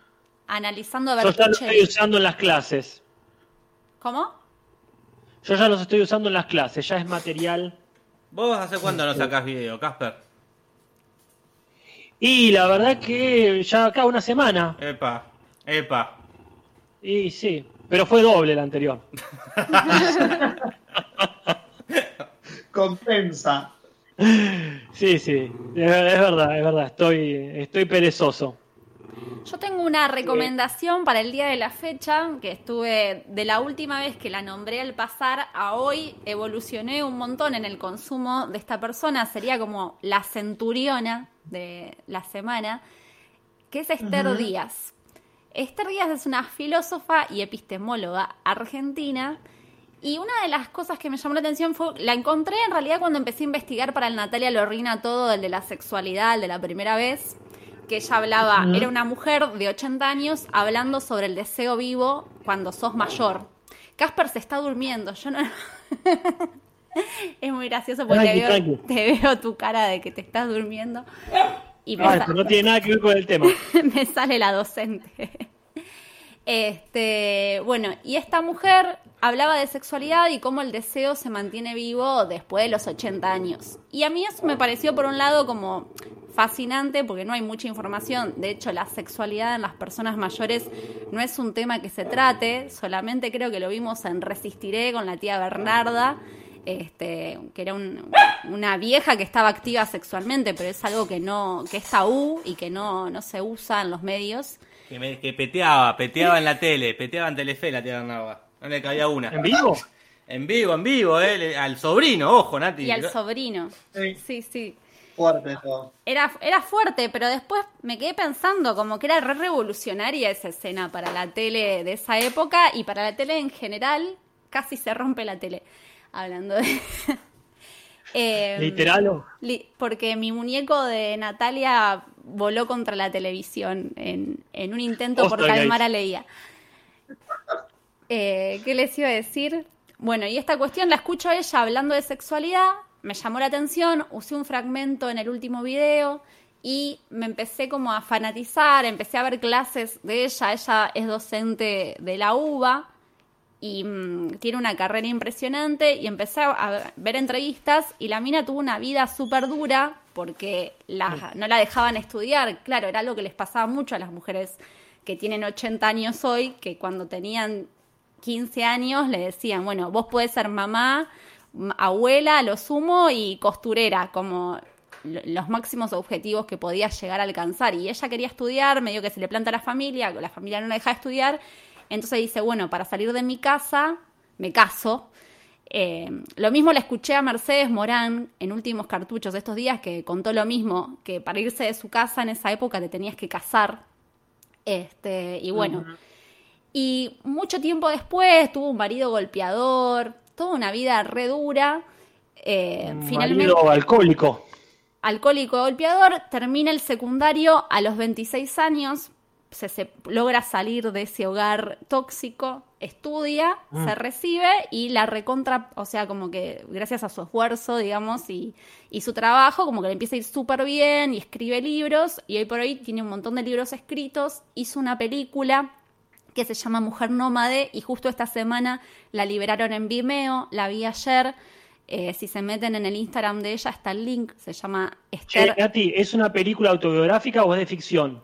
analizando a Yo ya los estoy usando en las clases. ¿Cómo? Yo ya los estoy usando en las clases, ya es material. ¿Vos hace cuándo no sacás video, Casper? Y la verdad que ya acá una semana. Epa, epa. Y sí, pero fue doble el anterior. Compensa. Sí, sí, es, es verdad, es verdad, estoy, estoy perezoso. Yo tengo una recomendación para el día de la fecha, que estuve de la última vez que la nombré al pasar a hoy, evolucioné un montón en el consumo de esta persona, sería como la centuriona de la semana, que es Esther Díaz. Esther Díaz es una filósofa y epistemóloga argentina. Y una de las cosas que me llamó la atención fue, la encontré en realidad cuando empecé a investigar para el Natalia Lorrina todo, el de la sexualidad, el de la primera vez, que ella hablaba, era una mujer de 80 años hablando sobre el deseo vivo cuando sos mayor. Casper se está durmiendo, yo no... es muy gracioso porque te veo, tranqui. te veo tu cara de que te estás durmiendo. Y me Ah, pero no tiene nada que ver con el tema. me sale la docente. Este, bueno, y esta mujer hablaba de sexualidad y cómo el deseo se mantiene vivo después de los 80 años. Y a mí eso me pareció por un lado como fascinante porque no hay mucha información. De hecho, la sexualidad en las personas mayores no es un tema que se trate, solamente creo que lo vimos en Resistiré con la tía Bernarda. Este, que era un- una vieja que estaba activa sexualmente, pero es algo que no, que es tabú y que no, no se usa en los medios. Que, me- que peteaba, peteaba en la tele, peteaba en Telefe la tía Bernarda. No le cabía una. ¿En vivo? En vivo, en vivo, eh. Al sobrino, ojo, Nati. Y al sobrino. Sí. Sí, sí. Fuerte todo. Era, era fuerte, pero después me quedé pensando como que era re revolucionaria esa escena para la tele de esa época y para la tele en general. Casi se rompe la tele. Hablando de. Em, ¿Literal? o? li- porque mi muñeco de Natalia voló contra la televisión en, en un intento por calmar a Leía. Eh, ¿Qué les iba a decir? Bueno, y esta cuestión la escucho a ella hablando de sexualidad, me llamó la atención, usé un fragmento en el último video y me empecé como a fanatizar, empecé a ver clases de ella, ella es docente de la UBA y mm, tiene una carrera impresionante y empecé a ver entrevistas y la mina tuvo una vida súper dura porque la- no la dejaban estudiar. Claro, era algo que les pasaba mucho a las mujeres que tienen 80 años hoy, que cuando tenían 15 años le decían, bueno, vos podés ser mamá, abuela, a lo sumo y costurera, como lo- los máximos objetivos que podía llegar a alcanzar. Y ella quería estudiar, medio que se le planta a la familia, la familia no la deja estudiar, entonces dice, bueno, para salir de mi casa, me caso. Eh, lo mismo le escuché a Mercedes Morán en últimos cartuchos de estos días que contó lo mismo, que para irse de su casa en esa época te tenías que casar. Este, y bueno, y mucho tiempo después tuvo un marido golpeador, toda una vida re dura. Eh, finalmente, alcohólico. alcohólico golpeador, termina el secundario a los 26 años, se, logra salir de ese hogar tóxico, estudia, Mm. se recibe y la recontra, o sea, como que gracias a su esfuerzo, digamos, y, y su trabajo, como que le empieza a ir súper bien y escribe libros y hoy por hoy tiene un montón de libros escritos, hizo una película que se llama Mujer Nómade y justo esta semana la liberaron en Vimeo, la vi ayer. Eh, si se meten en el Instagram de ella está el link, se llama Che, Esther. Nati, ¿es una película autobiográfica o es de ficción?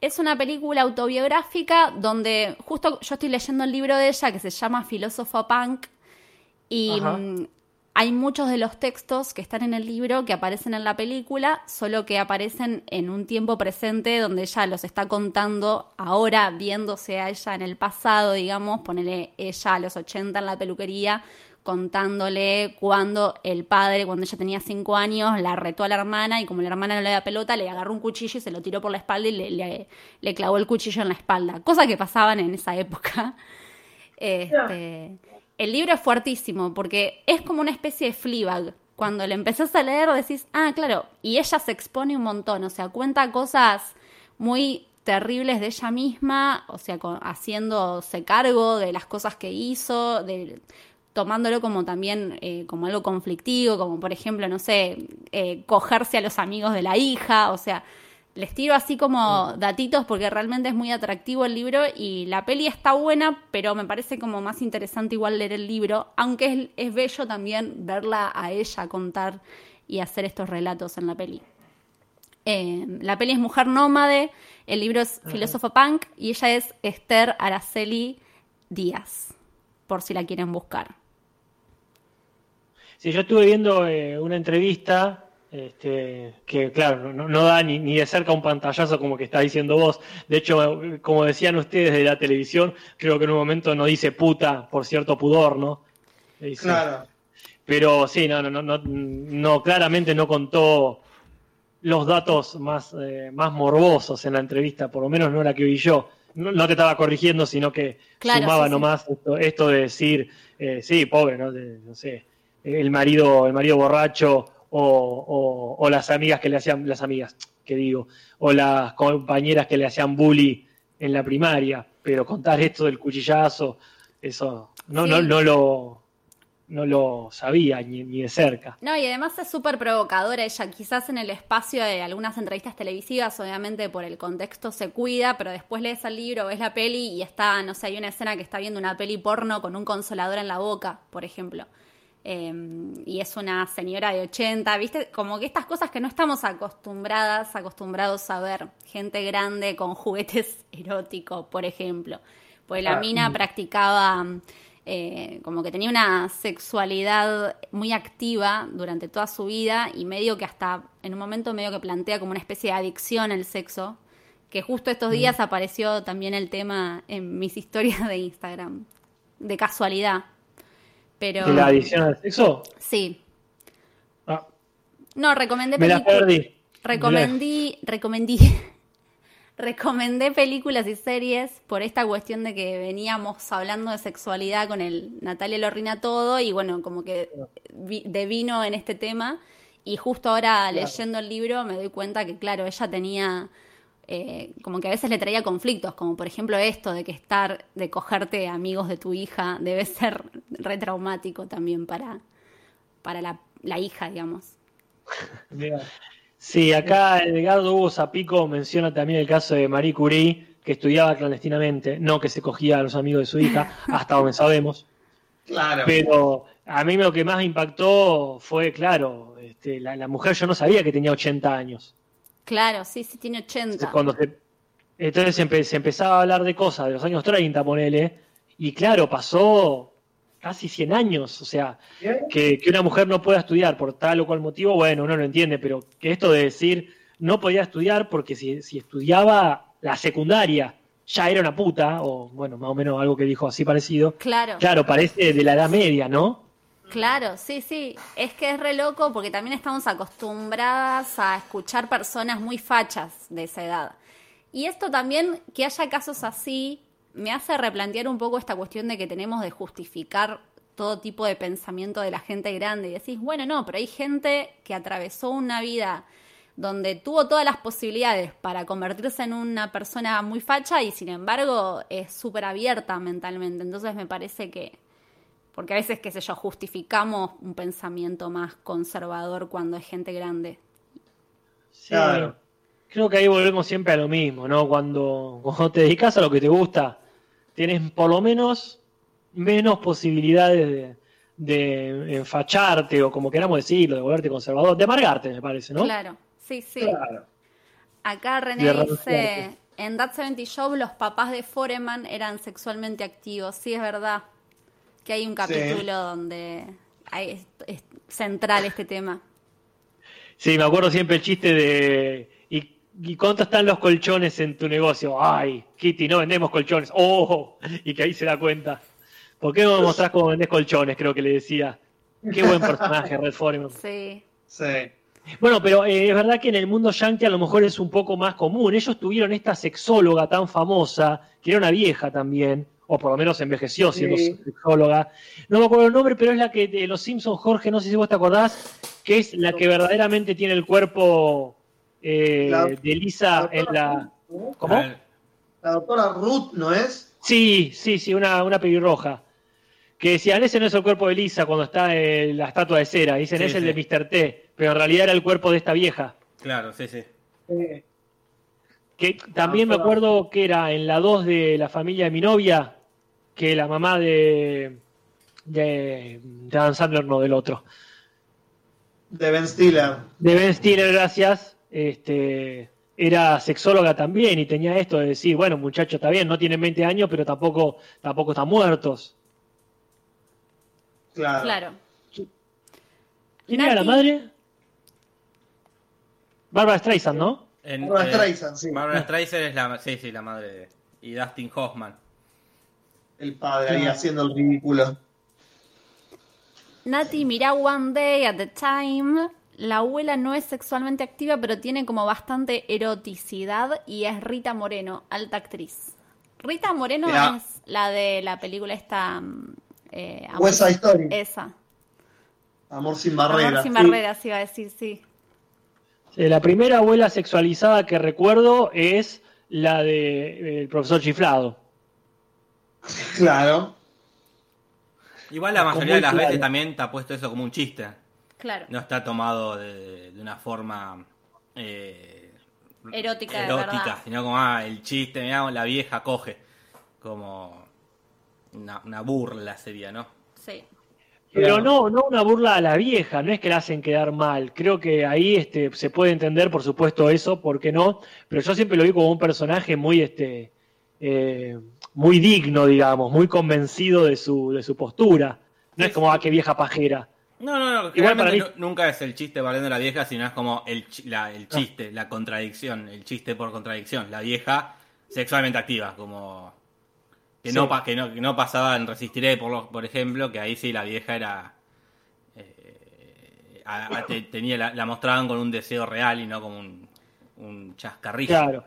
Es una película autobiográfica donde justo yo estoy leyendo el libro de ella que se llama Filósofo Punk y Ajá. Hay muchos de los textos que están en el libro que aparecen en la película, solo que aparecen en un tiempo presente donde ella los está contando ahora, viéndose a ella en el pasado, digamos, ponerle ella a los 80 en la peluquería, contándole cuando el padre, cuando ella tenía cinco años, la retó a la hermana y como la hermana no le da pelota, le agarró un cuchillo y se lo tiró por la espalda y le, le- le clavó el cuchillo en la espalda. Cosas que pasaban en esa época. Este, el libro es fuertísimo porque es como una especie de Fleabag. Cuando le empezás a leer decís, ah, claro, y ella se expone un montón, o sea, cuenta cosas muy terribles de ella misma, o sea, con- haciéndose cargo de las cosas que hizo, de, tomándolo como también eh, como algo conflictivo, como por ejemplo, no sé, eh, cogerse a los amigos de la hija, o sea, les tiro así como datitos porque realmente es muy atractivo el libro y la peli está buena, pero me parece como más interesante igual leer el libro, aunque es, es bello también verla a ella contar y hacer estos relatos en la peli. Eh, la peli es Mujer Nómade, el libro es Filósofo Punk y ella es Esther Araceli Díaz, por si la quieren buscar. Sí, yo estuve viendo eh, una entrevista este, que, claro, no, no da ni, ni de cerca un pantallazo como que está diciendo vos. De hecho, como decían ustedes de la televisión, creo que en un momento no dice puta por cierto pudor, ¿no? Dice- Claro. Pero sí, no, no, no, no, no, claramente no contó los datos más, eh, más morbosos en la entrevista, por lo menos no la que vi yo. No, no te estaba corrigiendo, sino que Claro, sumaba sí, sí. nomás esto, esto de decir, eh, sí, pobre, ¿no? De- no sé, el marido, el marido borracho o, o- o las amigas que le hacían, las amigas, que digo, o las compañeras que le hacían bully en la primaria, pero contar esto del cuchillazo, eso no, Sí. no, no lo no lo sabía ni, ni de cerca. No, y además es súper provocadora ella. Quizás en el espacio de algunas entrevistas televisivas, obviamente por el contexto se cuida, pero después lees el libro, ves la peli y está, no sé, hay una escena que está viendo una peli porno con un consolador en la boca, por ejemplo. Eh, y es una señora de 80, ¿viste? Como que estas cosas que no estamos acostumbradas, acostumbrados a ver. Gente grande con juguetes eróticos, por ejemplo. Pues la Ah, mina mm. practicaba eh, como que tenía una sexualidad muy activa durante toda su vida y medio que hasta en un momento medio que plantea como una especie de adicción al sexo, que justo estos días apareció también el tema en mis historias de Instagram, de casualidad. Pero ¿De la adicción al sexo? sí, Ah, no, recomendé me la películas. perdí. Recomendí, recomendí, recomendé películas y series por esta cuestión de que veníamos hablando de sexualidad con el Natalia Lorrina todo y bueno, como que vi- devino en este tema y justo ahora leyendo el libro me doy cuenta que claro, ella tenía eh, como que a veces le traía conflictos, como por ejemplo esto de que estar, de cogerte amigos de tu hija debe ser retraumático también para, para la, la hija, digamos. Sí, acá Edgardo Hugo Zapico menciona también el caso de Marie Curie, que estudiaba clandestinamente, no que se cogía a los amigos de su hija, hasta donde sabemos. Claro. Pero a mí lo que más me impactó fue, claro, este, la, la mujer yo no sabía que tenía 80 años. Claro, sí, sí, tiene Entonces, 80. cuando se, entonces se, empe- se empezaba a hablar de cosas de los años 30, ponele, y claro, pasó casi 100 años, o sea, que, que una mujer no pueda estudiar por tal o cual motivo, bueno, uno lo entiende, pero que esto de decir no podía estudiar porque si, si estudiaba la secundaria ya era una puta, o bueno, más o menos algo que dijo así parecido, Claro, claro, parece de la edad media, ¿no? Claro, sí, sí. Es que es re loco porque también estamos acostumbradas a escuchar personas muy fachas de esa edad. Y esto también, que haya casos así, me hace replantear un poco esta cuestión de que tenemos de justificar todo tipo de pensamiento de la gente grande. Y decís, bueno, no, pero hay gente que atravesó una vida donde tuvo todas las posibilidades para convertirse en una persona muy facha y sin embargo es súper abierta mentalmente. Entonces me parece que, porque a veces, qué sé yo, justificamos un pensamiento más conservador cuando es gente grande. Sí, creo que ahí volvemos siempre a lo mismo, ¿no? Cuando, cuando te dedicas a lo que te gusta, tienes por lo menos menos posibilidades de, de enfacharte o como queramos decirlo, de volverte conservador, de amargarte, me parece, ¿no? Claro. Sí, sí. Acá René dice, en That 70 Show los papás de Foreman eran sexualmente activos. Sí, es verdad que hay un capítulo donde hay, es, central este tema. Sí, me acuerdo siempre el chiste de... ¿Y, ¿Y cuánto están los colchones en tu negocio? Ay, Kitty, no vendemos colchones. Oh, y que ahí se da cuenta. ¿Por qué no me mostrás cómo vendés colchones? Creo que le decía. Qué buen personaje, Red Foreman. Sí. Sí. Bueno, pero eh, es verdad que en el mundo yankee a lo mejor es un poco más común. Ellos tuvieron esta sexóloga tan famosa, que era una vieja también, o por lo menos envejeció siendo sexóloga. No me acuerdo el nombre, pero es la que de Los Simpsons, Jorge, no sé si vos te acordás, que es la que verdaderamente tiene el cuerpo eh, de Lisa en la... ¿Cómo? La doctora Ruth, ¿no es? Sí, sí, sí, una, una pelirroja. Que decían, ese no es el cuerpo de Lisa cuando está en la estatua de cera. Dicen, es el de Mr. T pero en realidad era el cuerpo de esta vieja. Claro, sí, sí. Que también me acuerdo que era en la 2 de la familia de mi novia, que la mamá de, de, de Adam Sandler, no, del otro. De Ben Stiller. De Ben Stiller, gracias. Este, era sexóloga también y tenía esto de decir, bueno, muchacho, está bien, no tienen 20 años, pero tampoco, tampoco están muertos. Claro. claro. ¿Quién era la madre? Barbara Streisand, ¿no? Barbara eh, Streisand, sí. Barbara Streisand es la, sí, sí, la madre de... Y Dustin Hoffman. El padre ahí haciendo el ridículo. Nati, mira One Day at the Time. La abuela no es sexualmente activa, pero tiene como bastante eroticidad y es Rita Moreno, alta actriz. Rita Moreno es la de la película esta... Mm, eh, West Story. Esa. Amor sin barreras. Amor sin barreras, iba a decir, sí. Eh, la primera abuela sexualizada que recuerdo es la del profesor Chiflado. Claro. Igual la mayoría de las veces también te ha puesto eso como un chiste. Claro. No está tomado de, una forma eh, erótica, erótica sino como ah, el chiste, digamos, la vieja coge. Como una, una burla sería, ¿no? Sí. Pero no, no una burla a la vieja, no es que la hacen quedar mal. Creo que ahí este, se puede entender, por supuesto, eso, ¿por qué no? Pero yo siempre lo vi como un personaje muy, este, eh, muy digno, digamos, muy convencido de su, de su postura. No es como, ah, qué vieja pajera. No, no, no. Igual para mí... nunca es el chiste valiendo a la vieja, sino es como el, la, el chiste, la contradicción, el chiste por contradicción. La vieja sexualmente activa, como que, no, que, no, que no pasaba en Resistiré, por, por ejemplo, que ahí sí la vieja era. Eh, tenía la, mostraban con un deseo real y no como un, un chascarrillo. Claro.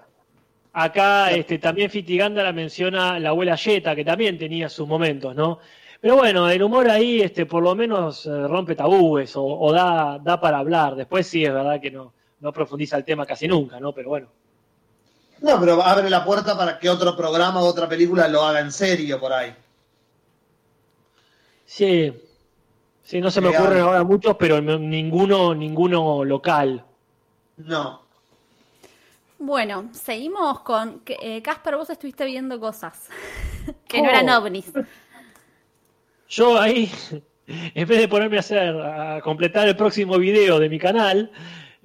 Acá este, también Fitiganda la menciona la abuela Yeta, que también tenía sus momentos, ¿no? Pero bueno, el humor ahí este, por lo menos eh, rompe tabúes o, da, da para hablar. Después sí es verdad que no, no profundiza el tema casi nunca, ¿no? Pero bueno. No, pero abre la puerta para que otro programa o otra película lo haga en serio por ahí. Sí, sí, no se me ocurren ahora muchos, pero ninguno, ninguno local. No. Bueno, seguimos con eh, Casper, vos estuviste viendo cosas que no eran ovnis. Yo ahí, en vez de ponerme a hacer, a completar el próximo video de mi canal,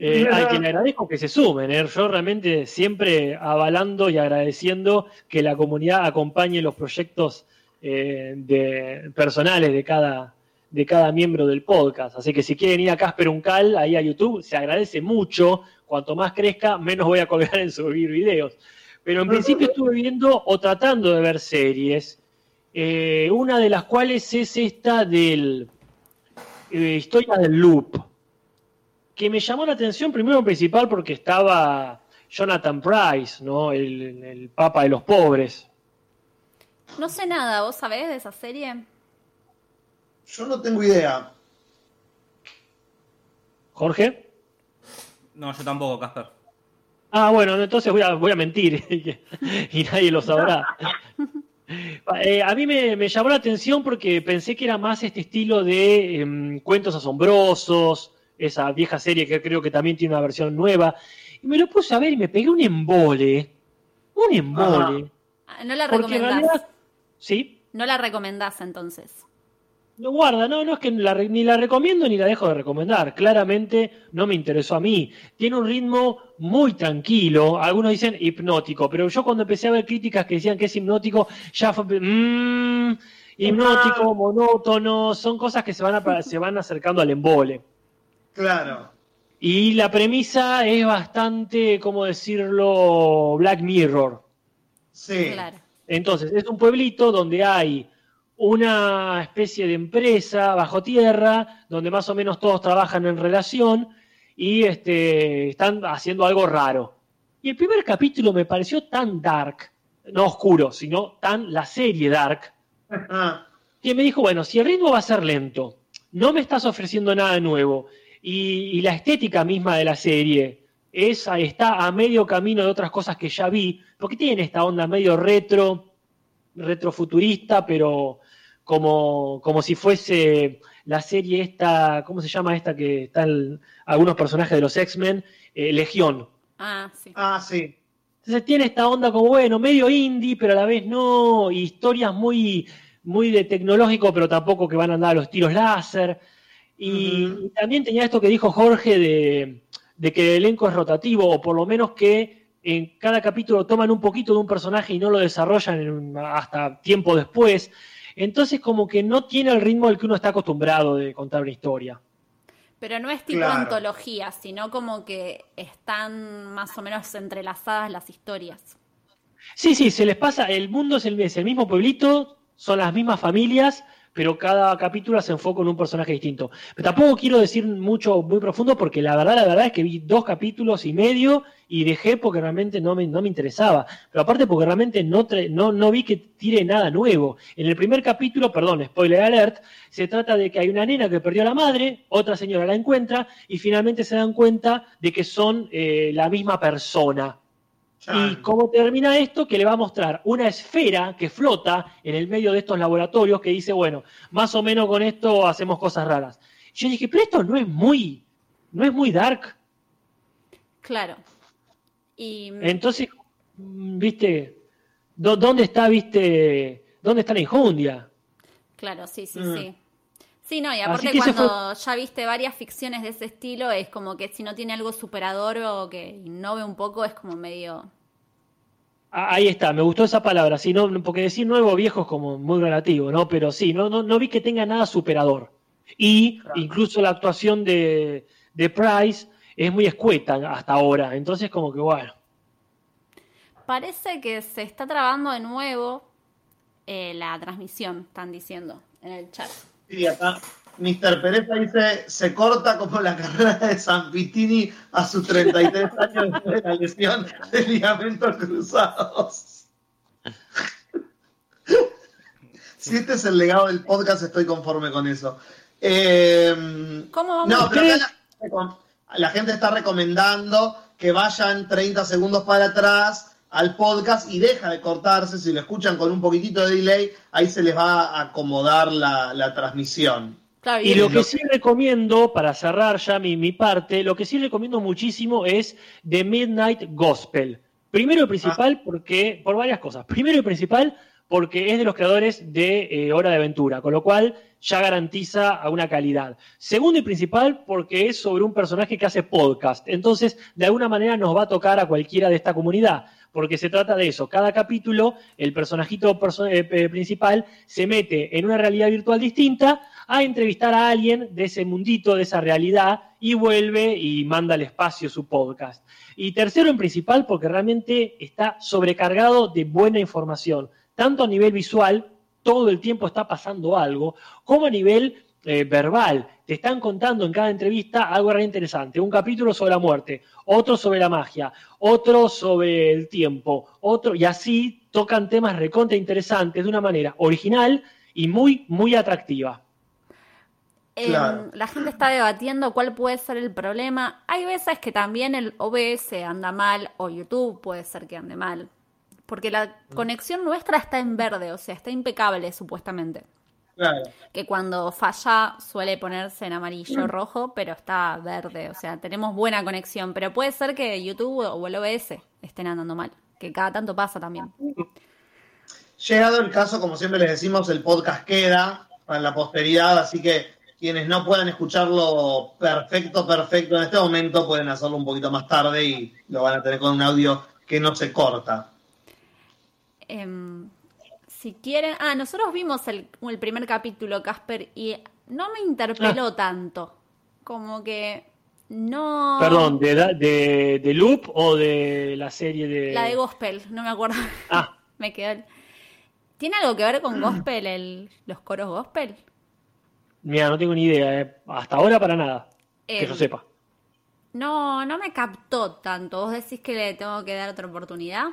eh, a quien agradezco que se sumen. ¿eh? Yo realmente siempre avalando y agradeciendo que la comunidad acompañe los proyectos eh, de, personales de cada, de cada miembro del podcast. Así que si quieren ir a Casper Uncal, ahí a YouTube, se agradece mucho. Cuanto más crezca, menos voy a colgar en subir videos. Pero en principio estuve viendo o tratando de ver series, una de las cuales es esta del Historia del Loop que me llamó la atención primero principal porque estaba Jonathan Price, ¿no? El, papa de los pobres. No sé nada, ¿vos sabés de esa serie? Yo no tengo idea. ¿Jorge? No, yo tampoco, Casper. Ah, bueno, entonces voy a, voy a mentir y nadie lo sabrá. Eh, a mí me, llamó la atención porque pensé que era más este estilo de em, cuentos asombrosos, esa vieja serie que creo que también tiene una versión nueva. Y me lo puse a ver y me pegué un embole. Un embole. Ah, no la recomendás. ¿Sí? No la recomendás entonces. No, guarda, no, no es que ni la recomiendo ni la dejo de recomendar. Claramente no me interesó a mí. Tiene un ritmo muy tranquilo. Algunos dicen hipnótico, pero yo cuando empecé a ver críticas que decían que es hipnótico, ya fue. Mmm, hipnótico, monótono, son cosas que se van, se van acercando al embole. Claro. Y la premisa es bastante, ¿cómo decirlo? Black Mirror. Sí. Claro. Entonces, es un pueblito donde hay una especie de empresa bajo tierra, donde más o menos todos trabajan en relación y este, están haciendo algo raro. Y el primer capítulo me pareció tan dark, no oscuro, sino tan la serie dark, que me dijo, bueno, si el ritmo va a ser lento, no me estás ofreciendo nada nuevo, y, la estética misma de la serie esa está a medio camino de otras cosas que ya vi, porque tiene esta onda medio retro, retrofuturista, pero como, como si fuese la serie esta, ¿cómo se llama esta que están algunos personajes de los X-Men? Eh, Legión. Ah, sí. Ah, sí. Entonces tiene esta onda como, bueno, medio indie, pero a la vez no, historias muy, muy de tecnológico, pero tampoco que van a andar a los tiros láser. Y, también tenía esto que dijo Jorge de, de, que el elenco es rotativo, o por lo menos que en cada capítulo toman un poquito de un personaje y no lo desarrollan hasta tiempo después. Entonces como que no tiene el ritmo al que uno está acostumbrado de contar una historia. Pero no es tipo antología, sino como que están más o menos entrelazadas las historias. Sí, sí, se les pasa, el mundo es el, es el mismo pueblito, son las mismas familias, pero cada capítulo se enfoca en un personaje distinto. Pero tampoco quiero decir mucho, muy profundo, porque la verdad, la verdad es que vi dos capítulos y medio y dejé porque realmente no me, no me interesaba. Pero aparte porque realmente no, no, no vi que tire nada nuevo. En el primer capítulo, perdón, spoiler alert, se trata de que hay una nena que perdió a la madre, otra señora la encuentra y finalmente se dan cuenta de que son eh, la misma persona. ¿Y cómo termina esto? Que le va a mostrar una esfera que flota en el medio de estos laboratorios que dice, bueno, más o menos con esto hacemos cosas raras. Yo dije, pero esto no es muy, no es muy dark. Claro. Y... Entonces, viste, ¿dónde está, viste, dónde está la injundia? Claro, sí, sí, mm. sí. Sí, no, y aparte cuando ya viste varias ficciones de ese estilo, es como que si no tiene algo superador o que innove un poco, es como medio... Ah, ahí está, me gustó esa palabra, sí, no, porque decir nuevo o viejo es como muy relativo, ¿no? Pero sí, no, no, no vi que tenga nada superador. Y incluso la actuación de, de Price es muy escueta hasta ahora, entonces como que bueno. Parece que se está trabando de nuevo eh, la transmisión, están diciendo en el chat. Sí, acá Mr. Pereza dice, se corta como la carrera de San Pitini a sus 33 años después de la lesión de ligamentos cruzados. Si este es el legado del podcast, estoy conforme con eso. Eh, ¿Cómo vamos? No, pero la, la gente está recomendando que vayan 30 segundos para atrás al podcast y deja de cortarse, si lo escuchan con un poquitito de delay, ahí se les va a acomodar la, transmisión. y, lo que sí recomiendo, para cerrar ya mi, mi, parte, lo que sí recomiendo muchísimo es The Midnight Gospel. Primero y principal, ah. porque, por varias cosas. Primero y principal, porque es de los creadores de eh, Hora de Aventura, con lo cual ya garantiza a una calidad. Segundo y principal, porque es sobre un personaje que hace podcast. Entonces, de alguna manera nos va a tocar a cualquiera de esta comunidad porque se trata de eso. Cada capítulo, el personajito eh, eh, principal se mete en una realidad virtual distinta a entrevistar a alguien de ese mundito, de esa realidad, y vuelve y manda al espacio su podcast. Y tercero en principal, porque realmente está sobrecargado de buena información, tanto a nivel visual, todo el tiempo está pasando algo, como a nivel eh, verbal. Te están contando en cada entrevista algo re interesante. Un capítulo sobre la muerte, otro sobre la magia, otro sobre el tiempo, otro, y así tocan temas recontra interesantes de una manera original y muy, muy atractiva. Em, Claro. La gente está debatiendo cuál puede ser el problema. Hay veces que también el OBS anda mal o YouTube puede ser que ande mal. Porque la conexión nuestra está en verde, o sea, está impecable supuestamente. Claro. Que cuando falla suele ponerse en amarillo rojo, pero está verde, o sea, tenemos buena conexión. Pero puede ser que YouTube o el OBS estén andando mal, que cada tanto pasa también. Llegado el caso, como siempre les decimos, el podcast queda para la posteridad, así que quienes no puedan escucharlo perfecto, perfecto en este momento, pueden hacerlo un poquito más tarde y lo van a tener con un audio que no se corta. Em, si quieren. Ah, nosotros vimos el, el primer capítulo, Casper, y no me interpeló tanto. Como que no. Perdón, ¿de, de, de Loop o de la serie de. La de Gospel, no me acuerdo. Ah, me quedó. ¿Tiene algo que ver con Gospel, el, los coros Gospel? mira, no tengo ni idea. eh. Hasta ahora para nada. Que yo sepa. No, no me captó tanto. ¿Vos decís que le tengo que dar otra oportunidad?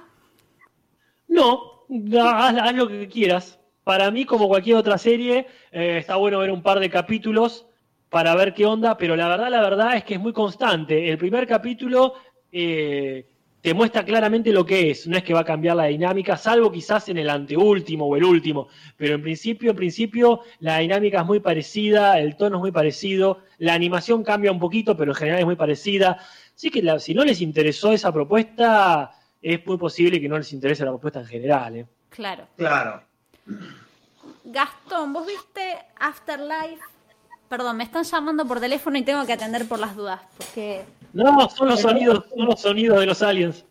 No, haz, haz lo que quieras. Para mí, como cualquier otra serie, eh, está bueno ver un par de capítulos para ver qué onda, pero la verdad, la verdad es que es muy constante. El primer capítulo eh, te muestra claramente lo que es, no es que va a cambiar la dinámica, salvo quizás en el anteúltimo o el último, pero en principio, en principio, la dinámica es muy parecida, el tono es muy parecido, la animación cambia un poquito, pero en general es muy parecida. Así que si no les interesó esa propuesta, es muy posible que no les interese la propuesta en general. ¿eh? Claro. Claro. Gastón, ¿vos viste Afterlife? Perdón, me están llamando por teléfono y tengo que atender por las dudas. Porque. No, son los sonidos, son los sonidos de los aliens.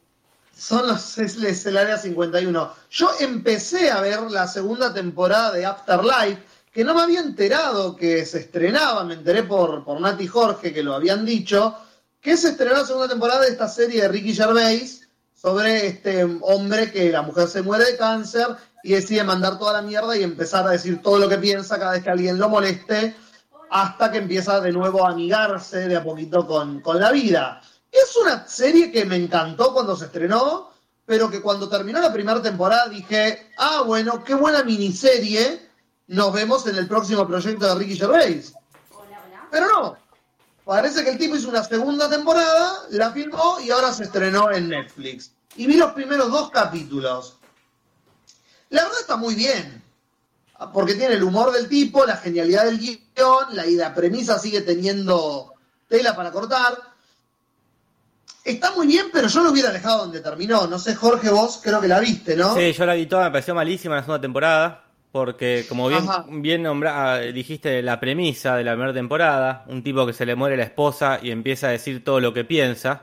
Son los es, es el área 51. Yo empecé a ver la segunda temporada de Afterlife, que no me había enterado que se estrenaba, me enteré por, por Nati Jorge, que lo habían dicho, que se estrenó la segunda temporada de esta serie de Ricky Gervais sobre este hombre que la mujer se muere de cáncer y decide mandar toda la mierda y empezar a decir todo lo que piensa cada vez que alguien lo moleste, hasta que empieza de nuevo a amigarse de a poquito con, con la vida. Es una serie que me encantó cuando se estrenó, pero que cuando terminó la primera temporada dije, ah, bueno, qué buena miniserie, nos vemos en el próximo proyecto de Ricky Gervais. Pero no, parece que el tipo hizo una segunda temporada, la filmó y ahora se estrenó en Netflix. Y vi los primeros dos capítulos. La verdad está muy bien, porque tiene el humor del tipo, la genialidad del guion, la, y la premisa sigue teniendo tela para cortar. Está muy bien, pero yo lo hubiera dejado donde terminó. No sé, Jorge, vos creo que la viste, ¿no? Sí, yo la vi toda, me pareció malísima la segunda temporada. Porque, como bien, Ajá. bien nombra- dijiste la premisa de la primera temporada, un tipo que se le muere la esposa y empieza a decir todo lo que piensa.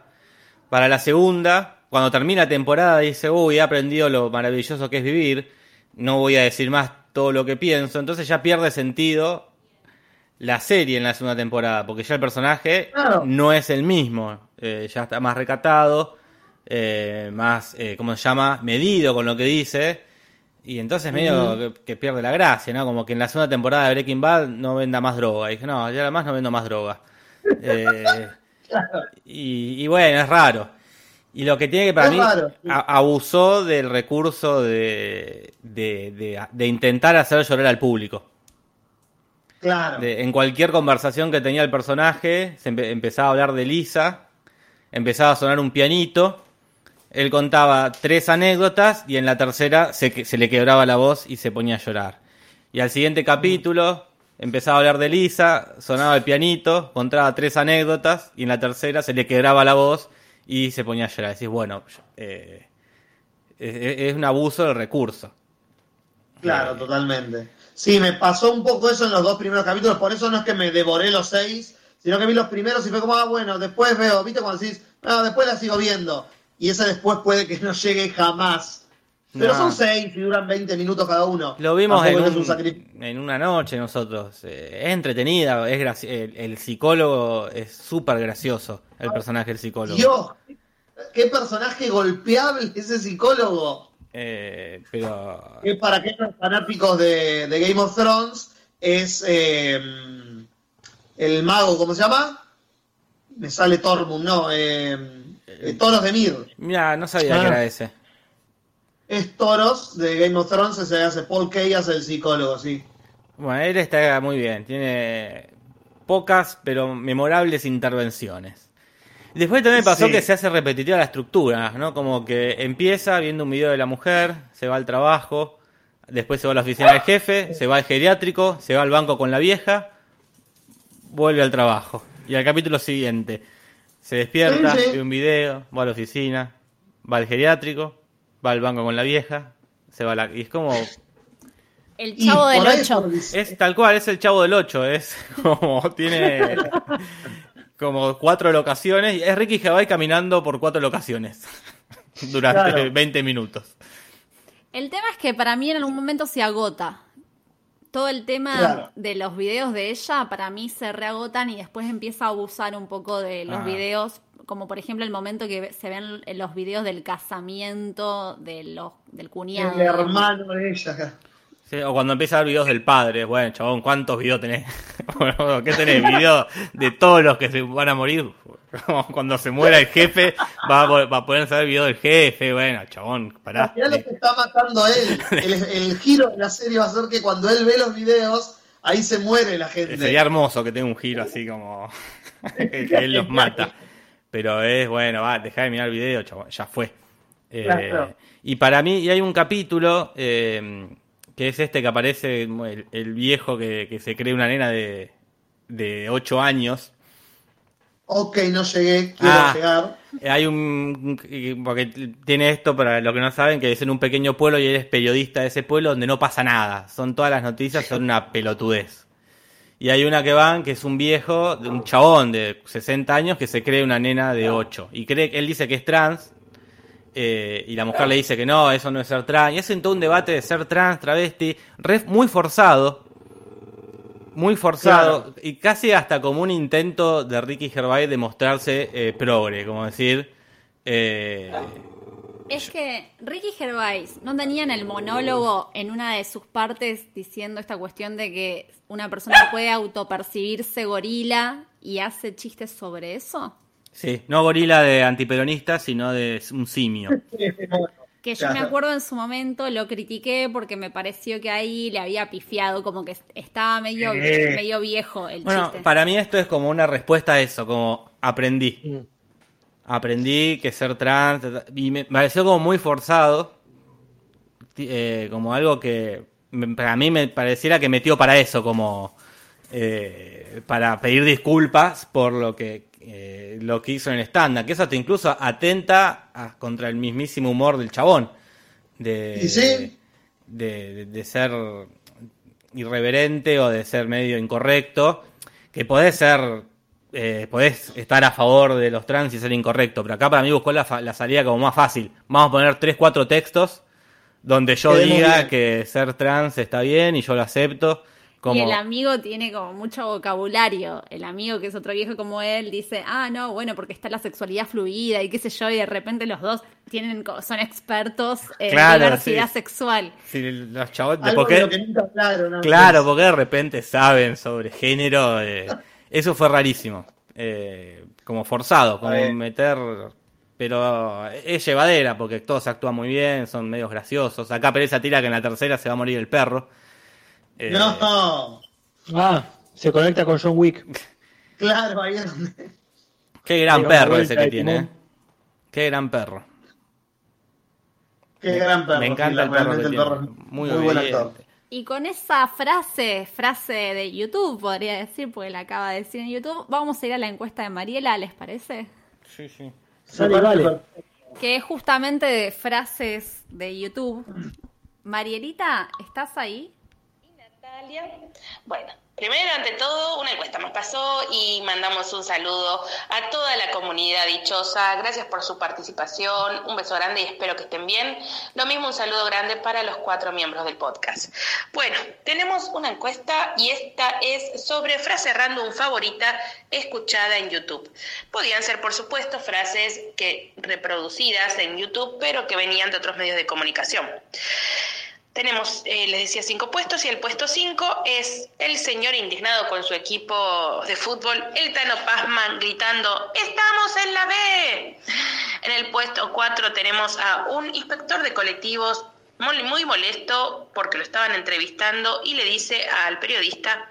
Para la segunda, cuando termina la temporada, dice, uy, he aprendido lo maravilloso que es vivir, no voy a decir más todo lo que pienso. Entonces ya pierde sentido la serie en la segunda temporada, porque ya el personaje Claro. no es el mismo, eh, ya está más recatado, eh, más, eh, ¿cómo se llama? Medido con lo que dice. Y entonces medio que, que pierde la gracia, ¿no? Como que en la segunda temporada de Breaking Bad no venda más droga. Y dije, no, ya además no vendo más droga. Eh, y, y bueno, es raro. Y lo que tiene que para Es mí raro, sí. a- abusó del recurso de, de, de- de intentar hacer llorar al público. Claro. En cualquier conversación que tenía el personaje, se empe- empezaba a hablar de Lisa, empezaba a sonar un pianito, él contaba tres anécdotas y en la tercera se, que- se le quebraba la voz y se ponía a llorar. Y al siguiente capítulo empezaba a hablar de Lisa, sonaba el pianito, contaba tres anécdotas y en la tercera se le quebraba la voz y se ponía a llorar. Decís, bueno, eh, es, es un abuso del recurso. Claro, totalmente. Sí, me pasó un poco eso en los dos primeros capítulos, por eso no es que me devoré los seis, sino que vi los primeros y fue como, ah, bueno, después veo, ¿viste? Cuando decís, no, después la sigo viendo. Y ese después puede que no llegue jamás. Pero son seis y duran 20 minutos cada uno. Lo vimos en, un- un una noche nosotros. Eh, es entretenida, es el, el psicólogo es súper gracioso, el personaje del psicólogo. Dios, qué personaje golpeable ese psicólogo. Eh, pero Que para aquellos fanáticos de, de Game of Thrones es eh, el mago, ¿cómo se llama? Me sale Tormund, no, eh, eh, Toros de Mir. mira, no sabía Ah. que era ese. Es Toros de Game of Thrones, se hace Paul Kay, hace el psicólogo, sí. Bueno, él está muy bien, tiene pocas pero memorables intervenciones. Después también me pasó Sí. que se hace repetitiva la estructura, ¿no? Como que empieza viendo un video de la mujer, se va al trabajo, después se va a la oficina del jefe, se va al geriátrico, se va al banco con la vieja, vuelve al trabajo. Y al capítulo siguiente, se despierta, Sí, sí. ve un video, va a la oficina, va al geriátrico, va al banco con la vieja, se va a la... Y es como... El Y chavo del por ahí 8. por- Es tal cual, es el chavo del 8, es como tiene como cuatro locaciones. y Es Ricky Gervais caminando por cuatro locaciones durante Claro. 20 minutos. El tema es que para mí en algún momento se agota. Todo el tema Claro. de los videos de ella para mí se reagotan y después empieza a abusar un poco de los Ah. videos, como por ejemplo el momento que se ven en los videos del casamiento de los, del cuñado. El hermano de ella acá. Sí, o cuando empieza a ver videos del padre, bueno, chabón, ¿cuántos videos tenés? Bueno, ¿Qué tenés? Videos de todos los que se van a morir. Cuando se muera el jefe, va a, va a poder saber video del jefe. Bueno, chabón, pará. Mirá lo que está matando a él. El, el giro de la serie va a ser que cuando él ve los videos, ahí se muere la gente. Sería hermoso que tenga un giro así como que él los mata. Pero es bueno, va, dejá de mirar el video, chabón, ya fue. Eh, Claro. Y para mí, y hay un capítulo eh, que es este que aparece el, el viejo que, que se cree una nena de, de 8 años. Ok, no llegué, quiero Ah. llegar. Eh, Hay un. Porque tiene esto, para los que no saben, que es en un pequeño pueblo y él es periodista de ese pueblo donde no pasa nada. Son todas las noticias, son una pelotudez. Y hay una que van, que es un viejo, un chabón de 60 años que se cree una nena de 8. Y cree él dice que es trans. eh, y la mujer le dice que no, eso no es ser trans. Y hacen todo un debate de ser trans, travesti, re- muy forzado. Muy forzado. Y casi hasta como un intento de Ricky Gervais de mostrarse eh, progre, como decir. eh, Es que Ricky Gervais no tenía en el monólogo en una de sus partes diciendo esta cuestión de que una persona puede autopercibirse gorila y hace chistes sobre eso. sí, no gorila de antiperonista, sino de un simio. Que yo Claro. me acuerdo en su momento lo critiqué porque me pareció que ahí le había pifiado, como que estaba medio, medio viejo el Bueno, chiste. para mí esto es como una respuesta a eso, como aprendí. Mm. Aprendí que ser trans, y me pareció como muy forzado, eh, como algo que para mí me pareciera que metió para eso, como eh, para pedir disculpas por lo que eh, lo que hizo en el stand que eso te incluso atenta a- contra el mismísimo humor del chabón, de, sí. de, de- de ser irreverente o de ser medio incorrecto, que podés ser, eh, podés estar a favor de los trans y ser incorrecto, pero acá para mí buscó la, la salida como más fácil. Vamos a poner tres, cuatro textos donde yo Quedemos diga bien. que ser trans está bien y yo lo acepto. Como... Y el amigo tiene como mucho vocabulario. El amigo, que es otro viejo como él, dice, ah, no, bueno, porque está la sexualidad fluida y qué sé yo, y de repente los dos tienen son expertos en Claro, diversidad sí. sexual. Sí, los chavos, Algo ¿por qué? de lo que nunca hablaron. antes. Claro, porque de repente saben sobre género. eh, eso fue rarísimo. Eh, como forzado, como meter. Pero es llevadera porque todos actúan muy bien, son medios graciosos. Acá Pereza tira que en la tercera se va a morir el perro. Eh, No, Ah, se conecta con John Wick. claro, ahí es donde. Qué gran perro ese que tiene. timón. eh. Qué gran perro. Qué gran perro. Me encanta el perro que el Muy, buen actor. Y con esa frase, frase de YouTube, podría decir, porque la acaba de decir en YouTube, vamos a ir a la encuesta de Mariela, ¿les parece? Sí, sí. Sale, vale. Que es justamente de frases de YouTube. Marielita, ¿estás ahí? Bueno, primero, ante todo, una encuesta nos pasó y mandamos un saludo a toda la comunidad dichosa. Gracias por su participación. Un beso grande y espero que estén bien. Lo mismo, un saludo grande para los cuatro miembros del podcast. Bueno, tenemos una encuesta y esta es sobre frase random favorita escuchada en YouTube. Podían ser, por supuesto, frases que reproducidas en YouTube, pero que venían de otros medios de comunicación. Tenemos, eh, les decía, cinco puestos y el puesto cinco es el señor indignado con su equipo de fútbol, el Tano Pazman, gritando, ¡Estamos en la B! En el puesto cuatro tenemos a un inspector de colectivos muy, muy molesto porque lo estaban entrevistando y le dice al periodista,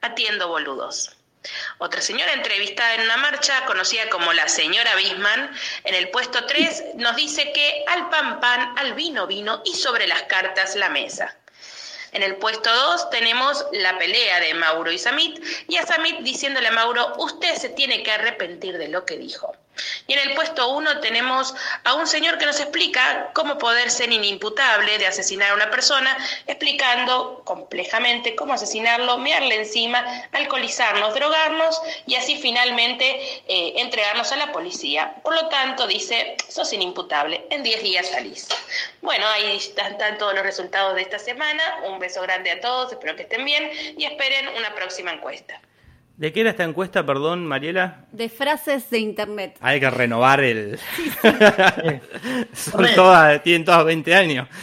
atiendo boludos. Otra señora entrevistada en una marcha, conocida como la señora Bisman, en el puesto 3 nos dice que al pan pan, al vino vino y sobre las cartas la mesa. En el puesto 2 tenemos la pelea de Mauro y Samit, y a Samit diciéndole a Mauro, usted se tiene que arrepentir de lo que dijo. Y en el puesto 1 tenemos a un señor que nos explica cómo poder ser inimputable de asesinar a una persona, explicando complejamente cómo asesinarlo, mearle encima, alcoholizarnos, drogarnos y así finalmente eh, entregarnos a la policía. Por lo tanto, dice, sos inimputable, en 10 días salís. Bueno, ahí están, están todos los resultados de esta semana. Un beso grande a todos, espero que estén bien y esperen una próxima encuesta. ¿De qué era esta encuesta, perdón, Mariela? De frases de internet. Hay que renovar el. Son todas, tienen todas 20 años.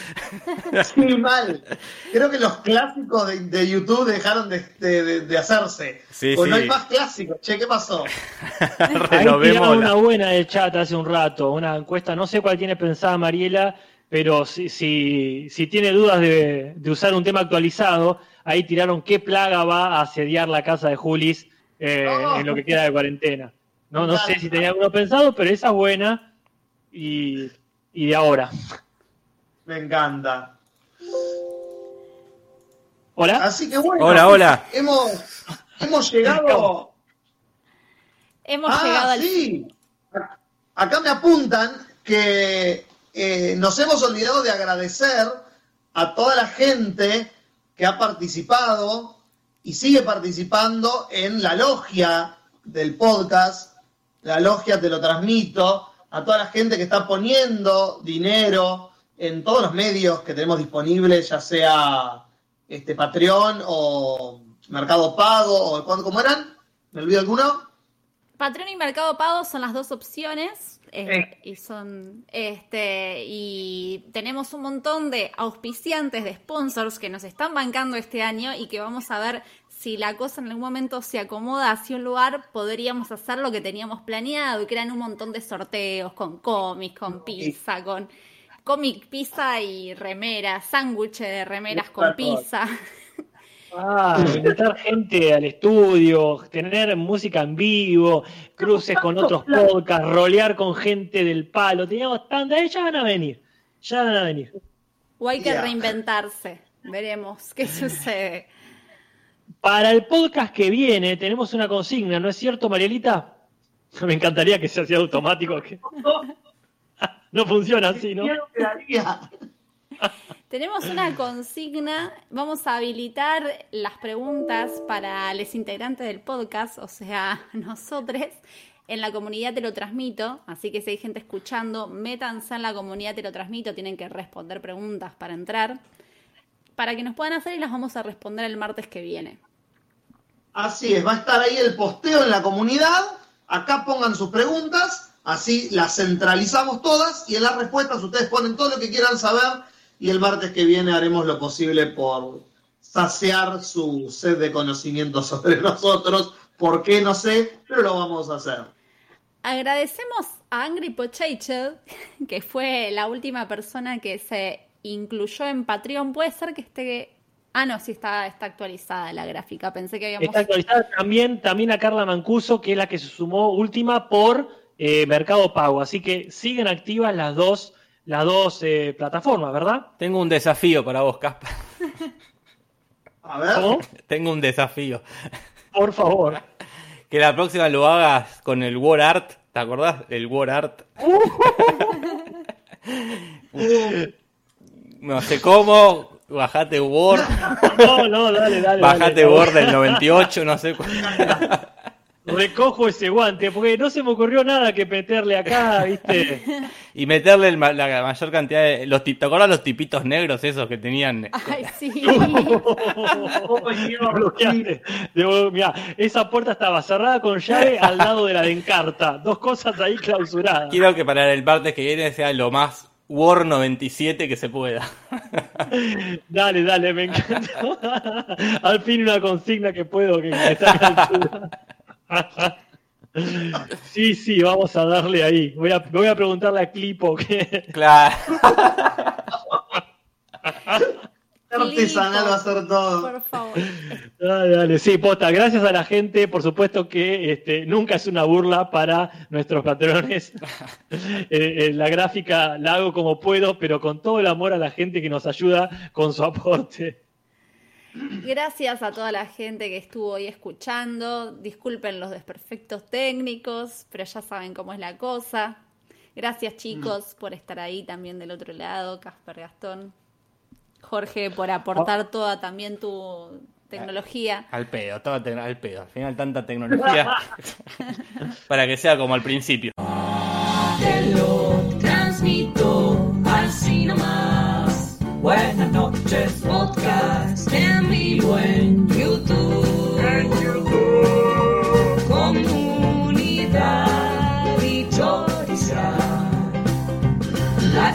Sí, mal. Creo que los clásicos de, YouTube dejaron de, hacerse. Sí, pues no hay más clásicos. Che, ¿qué pasó? Renovemos. una buena del chat hace un rato, una encuesta. No sé cuál tiene pensada Mariela, pero si, si, si tiene dudas de, de usar un tema actualizado ahí tiraron qué plaga va a asediar la casa de Julis eh, en lo que queda de cuarentena. No, no sé si tenía alguno pensado, pero esa es buena y, de ahora. Me encanta. Hola. Así que bueno. Hola, hola. Hemos, hemos llegado. Hemos ah, llegado al. Sí. Acá me apuntan que eh, nos hemos olvidado de agradecer a toda la gente que ha participado y sigue participando en la logia del podcast. La logia te lo transmito a toda la gente que está poniendo dinero en todos los medios que tenemos disponibles, ya sea este Patreon o Mercado Pago o ¿cómo eran? ¿Me olvido alguno? Patreon y Mercado Pago son las dos opciones. Eh, y son este y tenemos un montón de auspiciantes de sponsors que nos están bancando este año y que vamos a ver si la cosa en algún momento se acomoda hacia un lugar podríamos hacer lo que teníamos planeado y crean un montón de sorteos con cómics con pizza con cómic pizza y remeras sándwiches de remeras con pizza Ah, invitar gente al estudio, tener música en vivo, cruces con otros podcasts, rolear con gente del palo. Teníamos tanta, ya van a venir, ya van a venir. O hay que reinventarse, veremos qué sucede. Para el podcast que viene tenemos una consigna, ¿no es cierto, Marielita? Me encantaría que sea así automático. No funciona así, ¿no? Tenemos una consigna, vamos a habilitar las preguntas para los integrantes del podcast, o sea, nosotros. En la comunidad te lo transmito, así que si hay gente escuchando, métanse en la comunidad te lo transmito, tienen que responder preguntas para entrar, para que nos puedan hacer y las vamos a responder el martes que viene. Así es, va a estar ahí el posteo en la comunidad, acá pongan sus preguntas, así las centralizamos todas y en las respuestas ustedes ponen todo lo que quieran saber y el martes que viene haremos lo posible por saciar su sed de conocimiento sobre nosotros. ¿Por qué? No sé, pero lo vamos a hacer. Agradecemos a Angry Potato, que fue la última persona que se incluyó en Patreon. Puede ser que esté. Ah, no, sí está, está actualizada la gráfica. Pensé que habíamos. Está actualizada también, también a Carla Mancuso, que es la que se sumó última por eh, Mercado Pago. Así que siguen activas las dos las dos eh, plataformas, ¿verdad? Tengo un desafío para vos, Caspa. A ver. Tengo un desafío. Por favor. Que la próxima lo hagas con el War Art. ¿Te acordás? El War Art. no sé cómo. Bajate Word. No, no, dale, dale. Bajate Word del 98, no sé cuál. recojo ese guante, porque no se me ocurrió nada que meterle acá, ¿viste? Y meterle la mayor cantidad de. Los, ¿Te acuerdas los tipitos negros esos que tenían? Ay, sí. Mira, esa puerta estaba cerrada con llave al lado de la de Encarta. Dos cosas ahí clausuradas. Quiero que para el martes que viene sea lo más War 97 que se pueda. Dale, dale, me encanta. Al fin una consigna que puedo que está Sí, sí, vamos a darle ahí. Voy a, voy a preguntarle a Clipo que. Claro. artesanal va a ser todo. Por favor. Dale, dale, sí, posta, gracias a la gente, por supuesto que este, nunca es una burla para nuestros patrones. Eh, eh, la gráfica la hago como puedo, pero con todo el amor a la gente que nos ayuda con su aporte. Gracias a toda la gente que estuvo hoy escuchando. Disculpen los desperfectos técnicos, pero ya saben cómo es la cosa. Gracias chicos por estar ahí también del otro lado, Casper Gastón. Jorge, por aportar toda también tu tecnología. Al pedo, toda tec- al pedo. Al final tanta tecnología para que sea como al principio. Te lo transmito así nomás. Buenas noches, podcast en vivo en YouTube. En YouTube. Comunidad y Chorizal. La